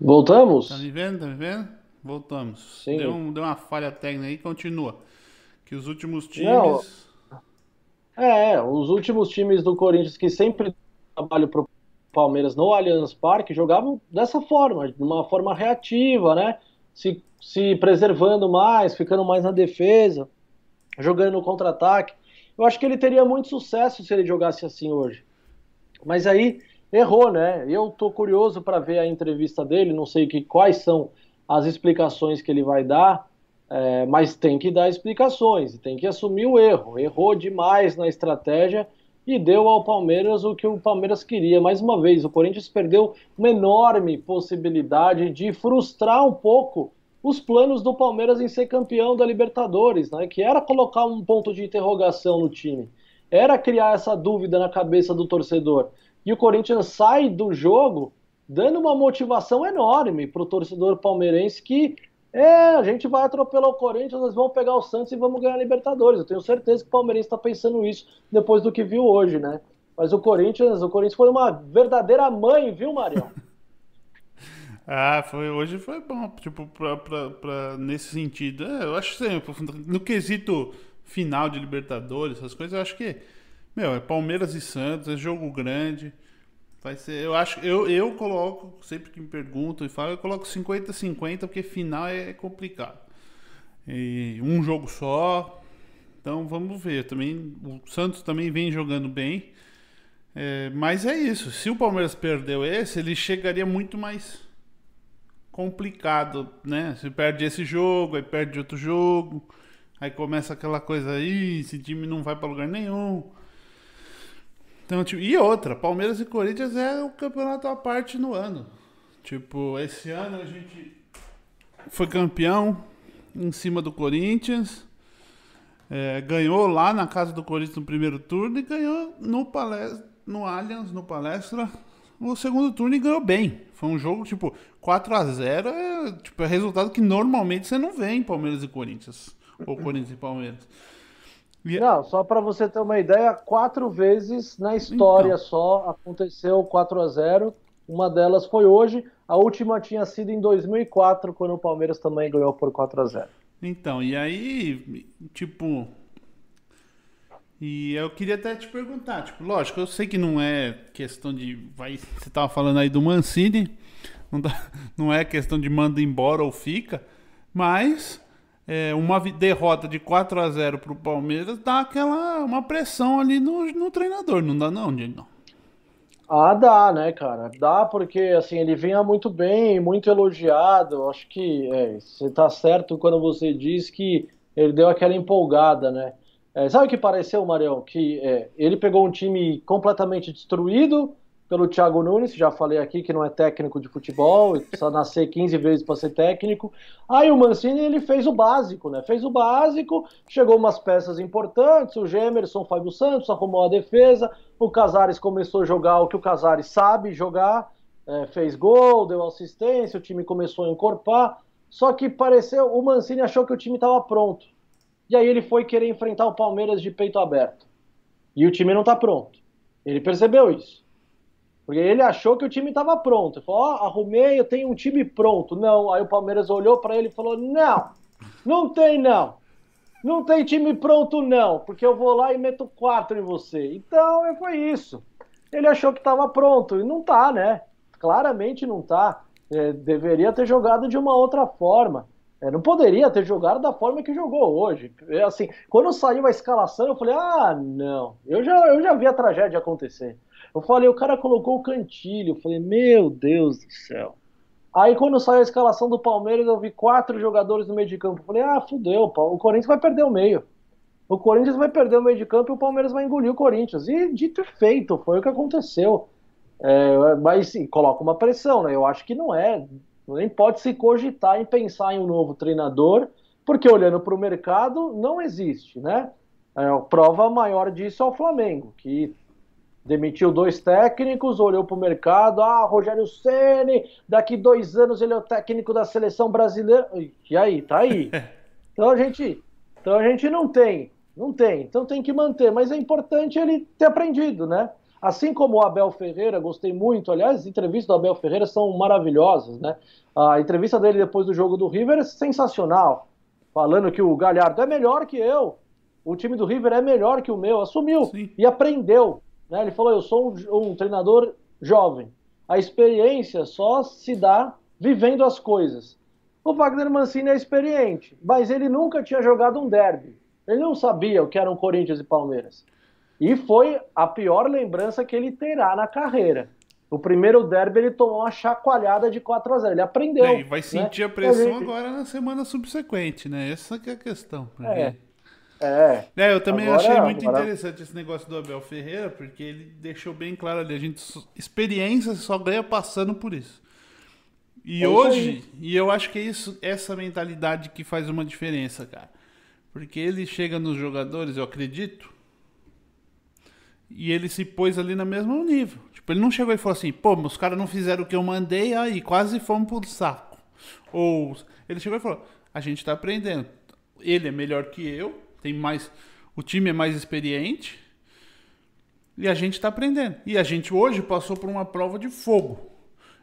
Voltamos? Tá me vendo? Tá me vendo? Voltamos. Sim. Deu, um, deu uma falha técnica aí, continua. Que os últimos times. Não. É, os últimos times do Corinthians que sempre trabalham para o Palmeiras no Allianz Parque jogavam dessa forma, de uma forma reativa, né? Se, se preservando mais, ficando mais na defesa jogando no contra-ataque. Eu acho que ele teria muito sucesso se ele jogasse assim hoje. Mas aí errou, né? Eu tô curioso para ver a entrevista dele, não sei que, quais são as explicações que ele vai dar, é, mas tem que dar explicações, tem que assumir o erro. Errou demais na estratégia e deu ao Palmeiras o que o Palmeiras queria. Mais uma vez, o Corinthians perdeu uma enorme possibilidade de frustrar um pouco os planos do Palmeiras em ser campeão da Libertadores, né? Que era colocar um ponto de interrogação no time, era criar essa dúvida na cabeça do torcedor. E o Corinthians sai do jogo dando uma motivação enorme para o torcedor palmeirense que é, a gente vai atropelar o Corinthians, nós vamos pegar o Santos e vamos ganhar a Libertadores. Eu tenho certeza que o palmeirense está pensando isso depois do que viu hoje, né? Mas o Corinthians, o Corinthians foi uma verdadeira mãe, viu, Marião? ah, foi, hoje foi bom, tipo, pra, pra, pra nesse sentido. É, eu acho sempre, no quesito final de Libertadores, essas coisas, eu acho que, meu, é Palmeiras e Santos, é jogo grande. Vai ser, eu acho, eu, eu coloco, sempre que me perguntam e falam, eu coloco 50-50, porque final é complicado. E um jogo só. Então vamos ver. Também, o Santos também vem jogando bem. É, mas é isso. Se o Palmeiras perdeu esse, ele chegaria muito mais complicado, né? Se perde esse jogo, aí perde outro jogo, aí começa aquela coisa aí, esse time não vai para lugar nenhum. Então, tipo, e outra, Palmeiras e Corinthians é o campeonato à parte no ano. Tipo, esse ano a gente foi campeão em cima do Corinthians. É, ganhou lá na casa do Corinthians no primeiro turno e ganhou no, palestra, no Allianz, no palestra, o segundo turno e ganhou bem. Foi um jogo, tipo, 4 a 0 é, tipo, é resultado que normalmente você não vê em Palmeiras e Corinthians. Ou Corinthians e Palmeiras. Não, só para você ter uma ideia, quatro vezes na história então. só aconteceu 4 a 0 Uma delas foi hoje, a última tinha sido em 2004, quando o Palmeiras também ganhou por 4 a 0 Então, e aí, tipo. E eu queria até te perguntar, tipo, lógico, eu sei que não é questão de. Vai, você tava falando aí do Mancini, não, tá, não é questão de manda embora ou fica, mas é, uma derrota de 4 a 0 para o Palmeiras dá aquela uma pressão ali no, no treinador, não dá não, Diego? Ah, dá, né, cara? Dá porque assim ele vinha muito bem, muito elogiado. Acho que é, você tá certo quando você diz que ele deu aquela empolgada, né? É, sabe o que pareceu, Marião? Que é, ele pegou um time completamente destruído, pelo Thiago Nunes, já falei aqui que não é técnico de futebol, precisa nascer 15 vezes para ser técnico. Aí o Mancini ele fez o básico, né? Fez o básico, chegou umas peças importantes, o Gemerson, Fábio Santos arrumou a defesa, o Casares começou a jogar o que o Casares sabe jogar, é, fez gol, deu assistência, o time começou a encorpar. Só que pareceu, o Mancini achou que o time estava pronto. E aí ele foi querer enfrentar o Palmeiras de peito aberto. E o time não está pronto. Ele percebeu isso. Porque ele achou que o time estava pronto. Ele falou: Ó, oh, arrumei, eu tenho um time pronto. Não. Aí o Palmeiras olhou para ele e falou: Não, não tem não. Não tem time pronto, não, porque eu vou lá e meto quatro em você. Então é, foi isso. Ele achou que estava pronto e não tá, né? Claramente não tá. É, deveria ter jogado de uma outra forma. É, não poderia ter jogado da forma que jogou hoje. É, assim, quando saiu a escalação, eu falei: ah, não. Eu já, eu já vi a tragédia acontecer. Eu falei, o cara colocou o cantilho. Eu falei, meu Deus do céu. Aí quando saiu a escalação do Palmeiras, eu vi quatro jogadores no meio de campo. Eu falei, ah, fudeu, o Corinthians vai perder o meio. O Corinthians vai perder o meio de campo e o Palmeiras vai engolir o Corinthians. E dito e feito, foi o que aconteceu. É, mas sim, coloca uma pressão, né? Eu acho que não é. Nem pode se cogitar em pensar em um novo treinador, porque olhando para o mercado, não existe, né? É, prova maior disso é o Flamengo, que Demitiu dois técnicos, olhou para o mercado. Ah, Rogério Ceni, daqui dois anos ele é o técnico da seleção brasileira. E aí, tá aí. Então a gente, então a gente não tem, não tem. Então tem que manter. Mas é importante ele ter aprendido, né? Assim como o Abel Ferreira, gostei muito. Aliás, as entrevistas do Abel Ferreira são maravilhosas, né? A entrevista dele depois do jogo do River é sensacional. Falando que o Galhardo é melhor que eu. O time do River é melhor que o meu. Assumiu Sim. e aprendeu. Né? Ele falou: Eu sou um, um treinador jovem. A experiência só se dá vivendo as coisas. O Wagner Mancini é experiente, mas ele nunca tinha jogado um derby. Ele não sabia o que eram Corinthians e Palmeiras. E foi a pior lembrança que ele terá na carreira. O primeiro derby ele tomou uma chacoalhada de 4 a 0 Ele aprendeu. É, e vai sentir né? a pressão gente... agora na semana subsequente, né? Essa que é a questão. É. É. é, eu também agora, achei muito agora... interessante esse negócio do Abel Ferreira, porque ele deixou bem claro ali, a gente experiência só ganha passando por isso. E é hoje, e eu acho que é isso, essa mentalidade que faz uma diferença, cara. Porque ele chega nos jogadores, eu acredito, e ele se pôs ali no mesmo nível. Tipo, ele não chegou e falou assim, pô, os caras não fizeram o que eu mandei, aí quase fomos pro saco. Ou ele chegou e falou, a gente tá aprendendo. Ele é melhor que eu, tem mais. O time é mais experiente. E a gente tá aprendendo. E a gente hoje passou por uma prova de fogo.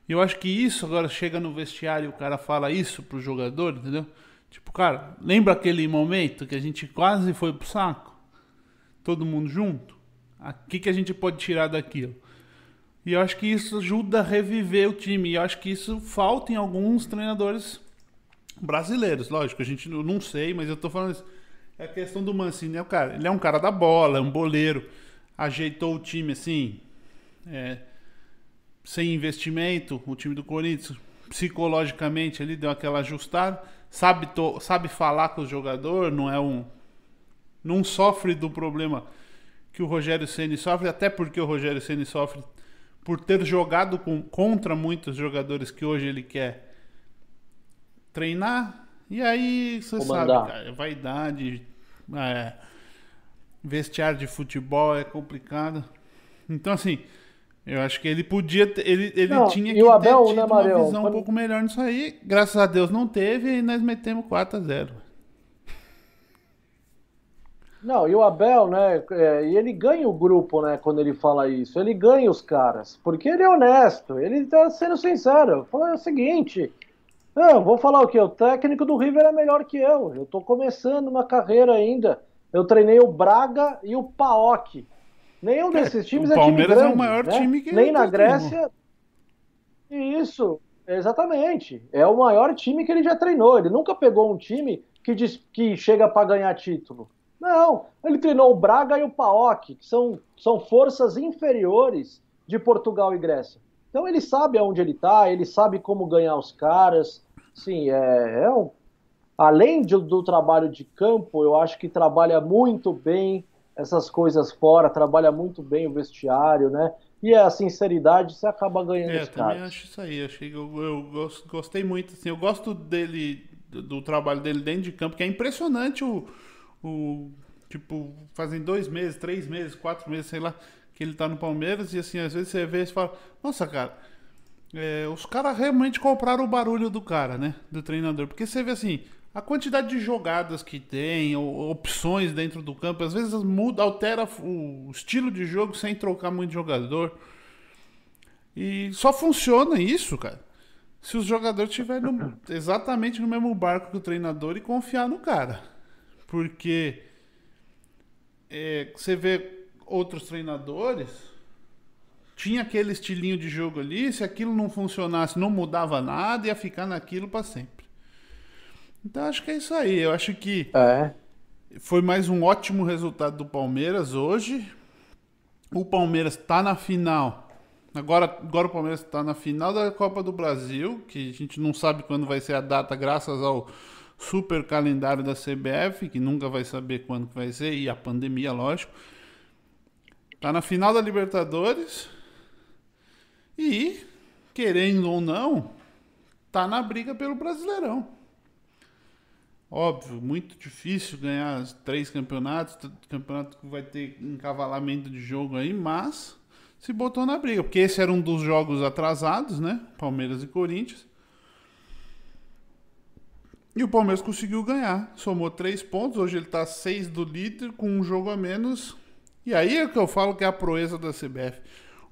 E eu acho que isso agora chega no vestiário e o cara fala isso pro jogador, entendeu? Tipo, cara, lembra aquele momento que a gente quase foi pro saco? Todo mundo junto? O que, que a gente pode tirar daquilo? E eu acho que isso ajuda a reviver o time. E eu acho que isso falta em alguns treinadores brasileiros. Lógico, a gente não sei, mas eu tô falando isso. É a questão do Mancini, é o cara. Ele é um cara da bola, é um boleiro. Ajeitou o time assim. É, sem investimento, o time do Corinthians, psicologicamente, ele deu aquela ajustada, sabe, to, sabe falar com o jogador, não é um. Não sofre do problema que o Rogério Ceni sofre, até porque o Rogério Ceni sofre por ter jogado com, contra muitos jogadores que hoje ele quer treinar. E aí, você sabe, cara, é vaidade, é, vestiário de futebol é complicado. Então, assim, eu acho que ele podia ter, ele, ele não, tinha que Abel, ter tido né, uma visão um pouco melhor nisso aí. Graças a Deus não teve e nós metemos 4 a 0 Não, e o Abel, né, é, e ele ganha o grupo, né, quando ele fala isso. Ele ganha os caras, porque ele é honesto, ele tá sendo sincero. Fala o seguinte, não, vou falar o que? O técnico do River é melhor que eu. Eu tô começando uma carreira ainda. Eu treinei o Braga e o Paok. Nenhum é, desses times é time grande. é o maior né? time que Nem na Grécia. Isso, exatamente. É o maior time que ele já treinou. Ele nunca pegou um time que diz que chega para ganhar título. Não, ele treinou o Braga e o PAOK, que são, são forças inferiores de Portugal e Grécia. Então ele sabe aonde ele está, ele sabe como ganhar os caras. Sim, é, é um, além de, do trabalho de campo, eu acho que trabalha muito bem essas coisas fora, trabalha muito bem o vestiário, né? E a sinceridade você acaba ganhando é, os caras. Eu também acho isso aí. Achei, eu, eu gostei muito, assim, eu gosto dele, do, do, trabalho dele dentro de campo, que é impressionante o, o tipo, fazem dois meses, três meses, quatro meses, sei lá, que ele tá no Palmeiras, e assim, às vezes você vê e fala, nossa, cara, é, os caras realmente compraram o barulho do cara, né? Do treinador. Porque você vê assim, a quantidade de jogadas que tem, opções dentro do campo, às vezes muda, altera o estilo de jogo sem trocar muito jogador. E só funciona isso, cara. Se os jogadores estiverem exatamente no mesmo barco que o treinador e confiar no cara. Porque é, você vê outros treinadores, tinha aquele estilinho de jogo ali, se aquilo não funcionasse, não mudava nada, ia ficar naquilo para sempre. Então acho que é isso aí. Eu acho que é. foi mais um ótimo resultado do Palmeiras hoje. O Palmeiras está na final. Agora, agora o Palmeiras está na final da Copa do Brasil, que a gente não sabe quando vai ser a data, graças ao super calendário da CBF, que nunca vai saber quando vai ser, e a pandemia, lógico. Está na final da Libertadores. E, querendo ou não, está na briga pelo Brasileirão. Óbvio, muito difícil ganhar três campeonatos, campeonato que vai ter encavalamento de jogo aí, mas se botou na briga, porque esse era um dos jogos atrasados, né? Palmeiras e Corinthians. E o Palmeiras conseguiu ganhar, somou três pontos, hoje ele está seis do líder com um jogo a menos. E aí é que eu falo que é a proeza da CBF.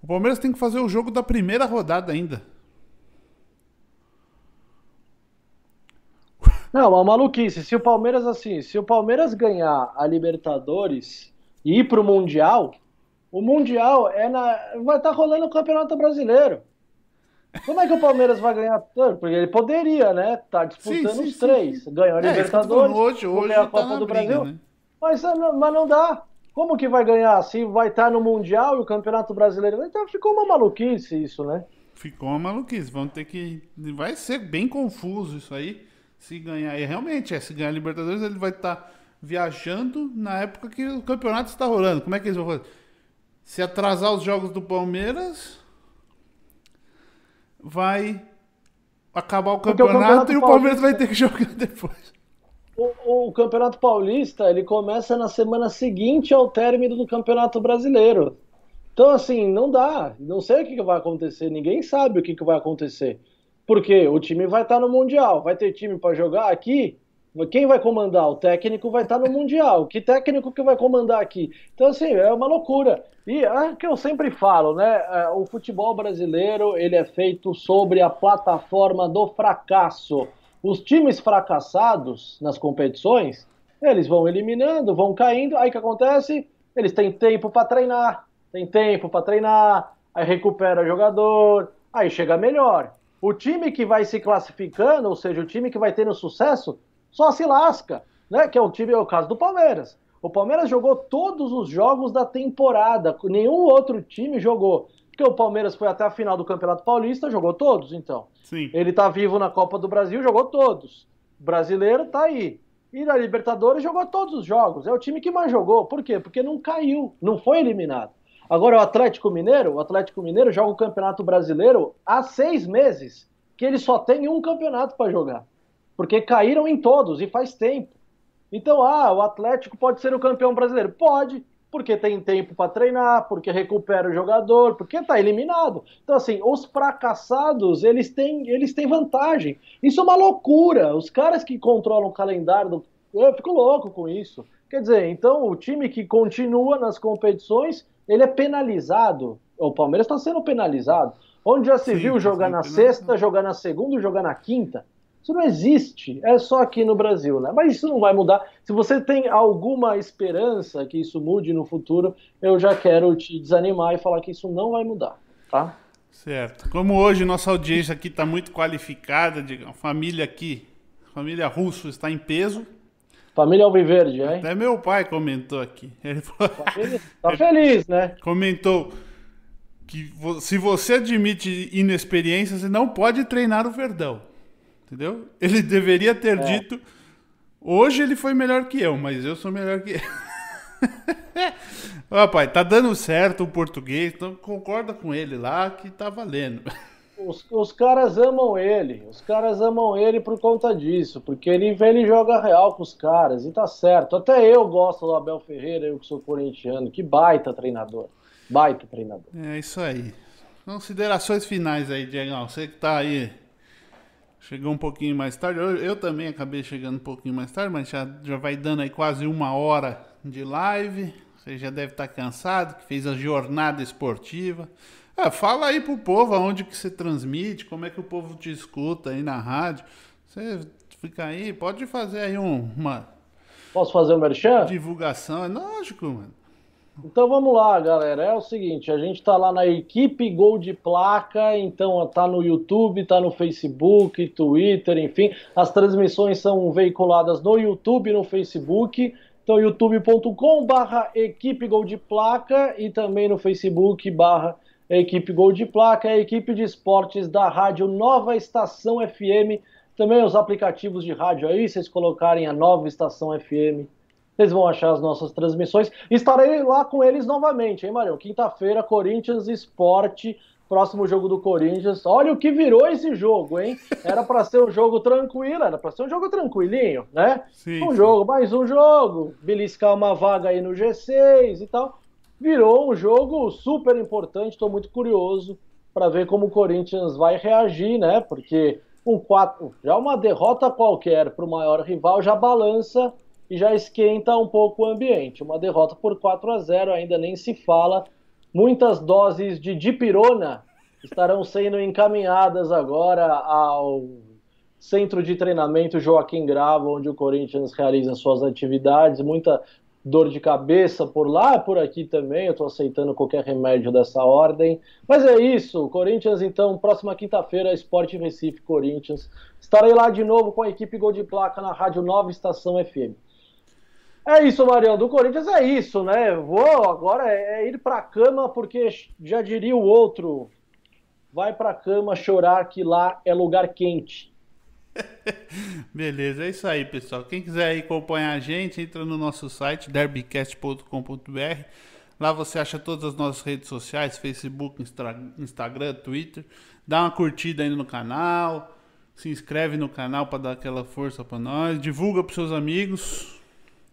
O Palmeiras tem que fazer o jogo da primeira rodada ainda. Não, uma maluquice. Se o Palmeiras, assim, se o Palmeiras ganhar a Libertadores e ir pro Mundial, o Mundial é na. Vai estar tá rolando o Campeonato Brasileiro. Como é que o Palmeiras vai ganhar tanto? Porque ele poderia, né? Tá disputando sim, sim, os três. Sim. Ganhou a é, Libertadores, hoje, hoje a Copa tá do briga, Brasil. Né? Mas, mas não dá. Como que vai ganhar? Se vai estar tá no Mundial e o Campeonato Brasileiro. Então ficou uma maluquice isso, né? Ficou uma maluquice. Vamos ter que. Vai ser bem confuso isso aí se ganhar. E realmente, é, se ganhar a Libertadores, ele vai estar tá viajando na época que o campeonato está rolando. Como é que eles vão fazer? Se atrasar os jogos do Palmeiras, vai acabar o campeonato, o campeonato, e o Palmeiras vai ter que jogar depois. O, o, Campeonato Paulista ele começa na semana seguinte ao término do Campeonato Brasileiro. Então, assim, não dá. Não sei o que, que vai acontecer. Ninguém sabe o que, que vai acontecer. Porque o time vai estar no Mundial. Vai ter time para jogar aqui? Quem vai comandar? O técnico vai estar no Mundial. Que técnico que vai comandar aqui? Então, assim, é uma loucura. E é o que eu sempre falo, né? É, o futebol brasileiro ele é feito sobre a plataforma do fracasso. Os times fracassados nas competições, eles vão eliminando, vão caindo. Aí o que acontece? Eles têm tempo para treinar, tem tempo para treinar, aí recupera jogador, aí chega melhor. O time que vai se classificando, ou seja, o time que vai tendo sucesso, só se lasca, né? Que é o time, é o caso do Palmeiras. O Palmeiras jogou todos os jogos da temporada, nenhum outro time jogou. Porque o Palmeiras foi até a final do Campeonato Paulista, jogou todos, então. Sim. Ele tá vivo na Copa do Brasil, jogou todos. O brasileiro tá aí. E na Libertadores jogou todos os jogos. É o time que mais jogou. Por quê? Porque não caiu, não foi eliminado. Agora o Atlético Mineiro, o Atlético Mineiro joga o Campeonato Brasileiro há seis meses, que ele só tem um campeonato para jogar. Porque caíram em todos e faz tempo. Então, ah, o Atlético pode ser o campeão brasileiro. Pode, porque tem tempo para treinar, porque recupera o jogador, porque está eliminado. Então, assim, os fracassados, eles têm, eles têm vantagem. Isso é uma loucura. Os caras que controlam o calendário, do... eu fico louco com isso. Quer dizer, então o time que continua nas competições, ele é penalizado. O Palmeiras está sendo penalizado. Onde já se Sim, viu jogar na sexta, jogar na segunda, jogar na quinta. Isso não existe, é só aqui no Brasil, né? Mas isso não vai mudar. Se você tem alguma esperança que isso mude no futuro, eu já quero te desanimar e falar que isso não vai mudar, tá? Certo. Como hoje nossa audiência aqui está muito qualificada, a família aqui, família Russo está em peso. Família Alviverde, hein? Até meu pai comentou aqui. Ele falou... Tá feliz, né? Comentou que se você admite inexperiência, você não pode treinar o Verdão. Entendeu? Ele deveria ter é. dito. Hoje ele foi melhor que eu, mas eu sou melhor que ele. Ó, pai, tá dando certo o português, então concorda com ele lá que tá valendo. Os, os caras amam ele, os caras amam ele por conta disso, porque ele, ele joga real com os caras, e tá certo. Até eu gosto do Abel Ferreira, eu que sou corintiano, que baita treinador. Baita treinador. É isso aí. Considerações finais aí, Diego. Você que tá aí Chegou um pouquinho mais tarde. Eu, eu, também acabei chegando um pouquinho mais tarde, mas já, já vai dando aí quase uma hora de live. Você já deve estar cansado, que fez a jornada esportiva. Ah, fala aí pro povo aonde que você transmite, como é que o povo te escuta aí na rádio. Você fica aí, pode fazer aí um, uma. Posso fazer um merchan? Divulgação, é lógico, mano. Então vamos lá, galera. É o seguinte, a gente está lá na equipe Gol de Placa, então tá no YouTube, tá no Facebook, Twitter, enfim. As transmissões são veiculadas no YouTube e no Facebook. Então youtube.com barra equipe Gol de Placa e também no Facebook barra equipe Gol de Placa, a equipe de esportes da rádio Nova Estação FM. Também os aplicativos de rádio aí, vocês colocarem a Nova Estação FM vocês vão achar as nossas transmissões. Estarei lá com eles novamente, hein, Marião? Quinta-feira, Corinthians Esporte, próximo jogo do Corinthians. Olha o que virou esse jogo, hein? Era para ser um jogo tranquilo, era para ser um jogo tranquilinho, né? Sim, um sim. jogo, mais um jogo, beliscar uma vaga aí no G6 e tal. Virou um jogo super importante, estou muito curioso para ver como o Corinthians vai reagir, né? Porque um 4, já uma derrota qualquer para o maior rival já balança e já esquenta um pouco o ambiente. Uma derrota por 4 a 0 ainda nem se fala. Muitas doses de dipirona estarão sendo encaminhadas agora ao centro de treinamento Joaquim Grava, onde o Corinthians realiza suas atividades. Muita dor de cabeça por lá, por aqui também. Eu estou aceitando qualquer remédio dessa ordem. Mas é isso. Corinthians, então, próxima quinta-feira, Esporte Recife Corinthians. Estarei lá de novo com a equipe Gol de Placa na Rádio Nova Estação FM. É isso, Marião. Do Corinthians é isso, né? Vou agora é, é ir para a cama, porque já diria o outro: vai para a cama chorar que lá é lugar quente. Beleza, é isso aí, pessoal. Quem quiser acompanhar a gente, entra no nosso site derbycast.com.br. Lá você acha todas as nossas redes sociais: Facebook, Instagram, Twitter. Dá uma curtida aí no canal Se inscreve no canal para dar aquela força para nós. Divulga para seus amigos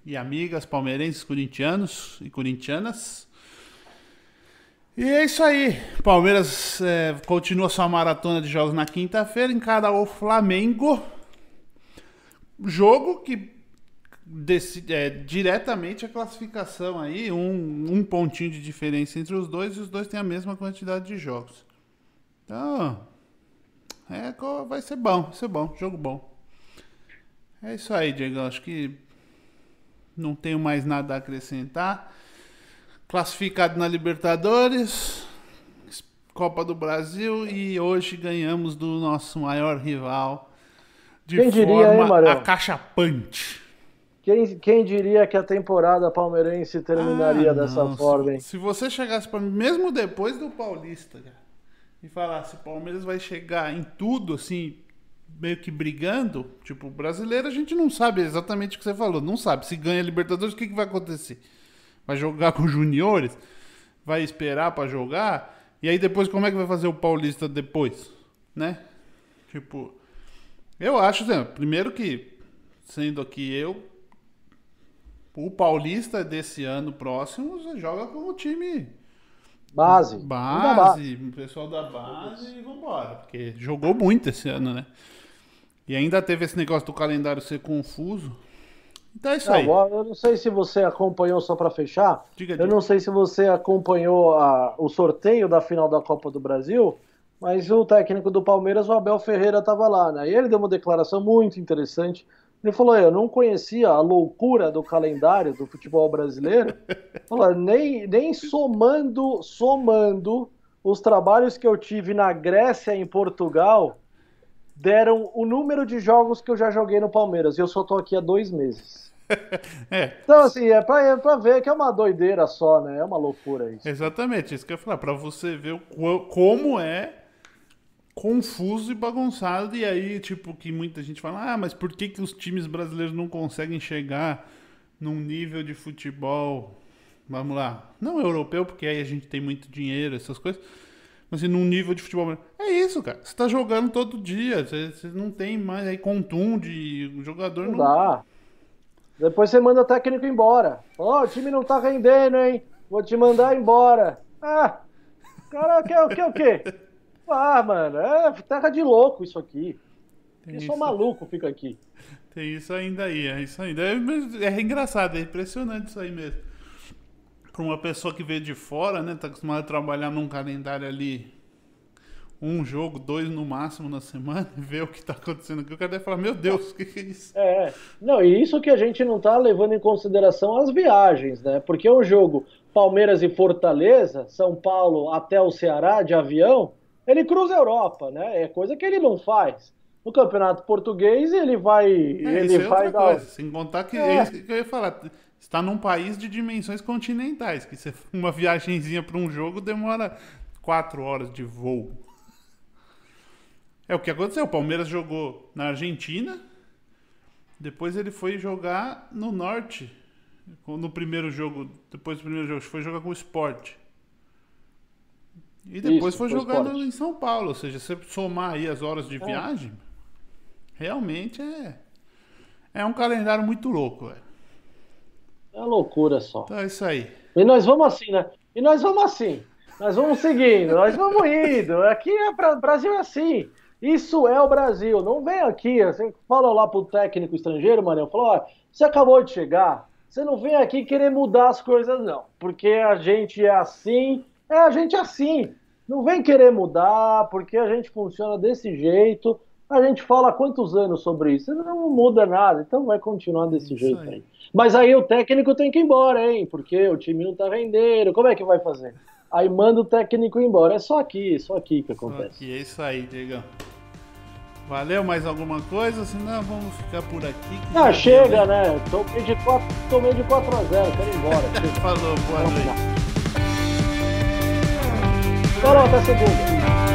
e amigas palmeirenses, corintianos e corintianas. E é isso aí. Palmeiras é, continua sua maratona de jogos na quinta-feira, encara o Flamengo. Jogo que decide, é, diretamente a classificação aí, um, um pontinho de diferença entre os dois, e os dois têm a mesma quantidade de jogos. Então, é, vai ser bom, vai ser bom, jogo bom. É isso aí, Diego. Acho que não tenho mais nada a acrescentar. Classificado na Libertadores, Copa do Brasil e hoje ganhamos do nosso maior rival de Quem forma diria, hein, acachapante. Quem, quem diria que a temporada palmeirense terminaria Ah, dessa não. forma, hein? Se, se você chegasse para mim, mesmo depois do Paulista, cara, e falasse, o Palmeiras vai chegar em tudo, assim, meio que brigando, tipo, brasileiro a gente não sabe exatamente o que você falou, não sabe. Se ganha a Libertadores, o que, que vai acontecer? Vai jogar com juniores? Vai esperar para jogar? E aí depois, como é que vai fazer o Paulista depois? Né? Tipo, eu acho, né, primeiro que, sendo aqui eu, o Paulista desse ano próximo você joga com o time Base. Base. base, o pessoal da base e vambora. Porque jogou muito esse ano, né? E ainda teve esse negócio do calendário ser confuso. Então é isso aí. Não, eu não sei se você acompanhou, só para fechar, Diga, eu diga. não sei se você acompanhou a- o sorteio da final da Copa do Brasil, mas o técnico do Palmeiras, o Abel Ferreira, estava lá, né? E ele deu uma declaração muito interessante. Ele falou: Eu não conhecia a loucura do calendário do futebol brasileiro. Falou, nem, nem somando, somando os trabalhos que eu tive na Grécia e em Portugal, deram o número de jogos que eu já joguei no Palmeiras. E eu só tô aqui há dois meses. É, Então, assim, é pra, é pra ver que é uma doideira só, né? É uma loucura isso. exatamente. Isso que eu ia falar. Pra você ver o como é confuso e bagunçado. E aí, tipo, que muita gente fala: Ah, mas por que, que os times brasileiros não conseguem chegar num nível de futebol? Vamos lá. Não europeu, porque aí a gente tem muito dinheiro, essas coisas. Mas assim, num nível de futebol. É isso, cara. Você tá jogando todo dia. Você, você não tem mais. Aí contunde. O jogador Não não. dá. Depois você manda o técnico embora. Ó, o time não tá rendendo, hein? Vou te mandar embora. Ah, cara, quer o que o quê? Ah, mano, é terra de louco isso aqui. Tem Eu isso. sou maluco, fica aqui. Tem isso ainda aí, é isso ainda. É, é engraçado, é impressionante isso aí mesmo. Para uma pessoa que veio de fora, né, tá acostumada a trabalhar num calendário ali, um jogo, dois no máximo na semana, ver o que tá acontecendo aqui, o cara deve falar, meu Deus, o que, que é isso? É, não, e isso que a gente não tá levando em consideração as viagens, né? Porque o jogo Palmeiras e Fortaleza, São Paulo até o Ceará de avião, ele cruza a Europa, né? É coisa que ele não faz. No Campeonato Português ele vai, É, ele é vai dar coisa, sem contar que É. é isso que eu ia falar. Está num país de dimensões continentais, que você, uma viagenzinha para um jogo demora quatro horas de voo. É o que aconteceu. O Palmeiras jogou na Argentina, depois ele foi jogar no norte. No primeiro jogo, depois do primeiro jogo, foi jogar com o Sport. E depois Isso, foi jogar em São Paulo. Ou seja, você somar aí as horas de É. viagem, realmente é. É um calendário muito louco, velho. É uma loucura só. Então é isso aí. E nós vamos assim, né? E nós vamos assim. Nós vamos seguindo, nós vamos indo. Aqui é pra, Brasil é assim. Isso é o Brasil. Não vem aqui. Você fala lá pro técnico estrangeiro, Manel, falou: ó, você acabou de chegar. Você não vem aqui querer mudar as coisas, não. Porque a gente é assim. É, a gente assim. Não vem querer mudar, porque a gente funciona desse jeito. A gente fala há quantos anos sobre isso? Não muda nada, então vai continuar desse jeito aí. aí. Mas aí o técnico tem que ir embora, hein? Porque o time não tá rendendo. Como é que vai fazer? Aí manda o técnico embora. É só aqui, só aqui que acontece. Ok, é isso aí, Diegão. Valeu mais alguma coisa? Senão vamos ficar por aqui. Ah, chega, deu, né? Tomei de 4, tomei de 4 a 0, quero ir embora. Falou, boa noite. Falou, até segunda.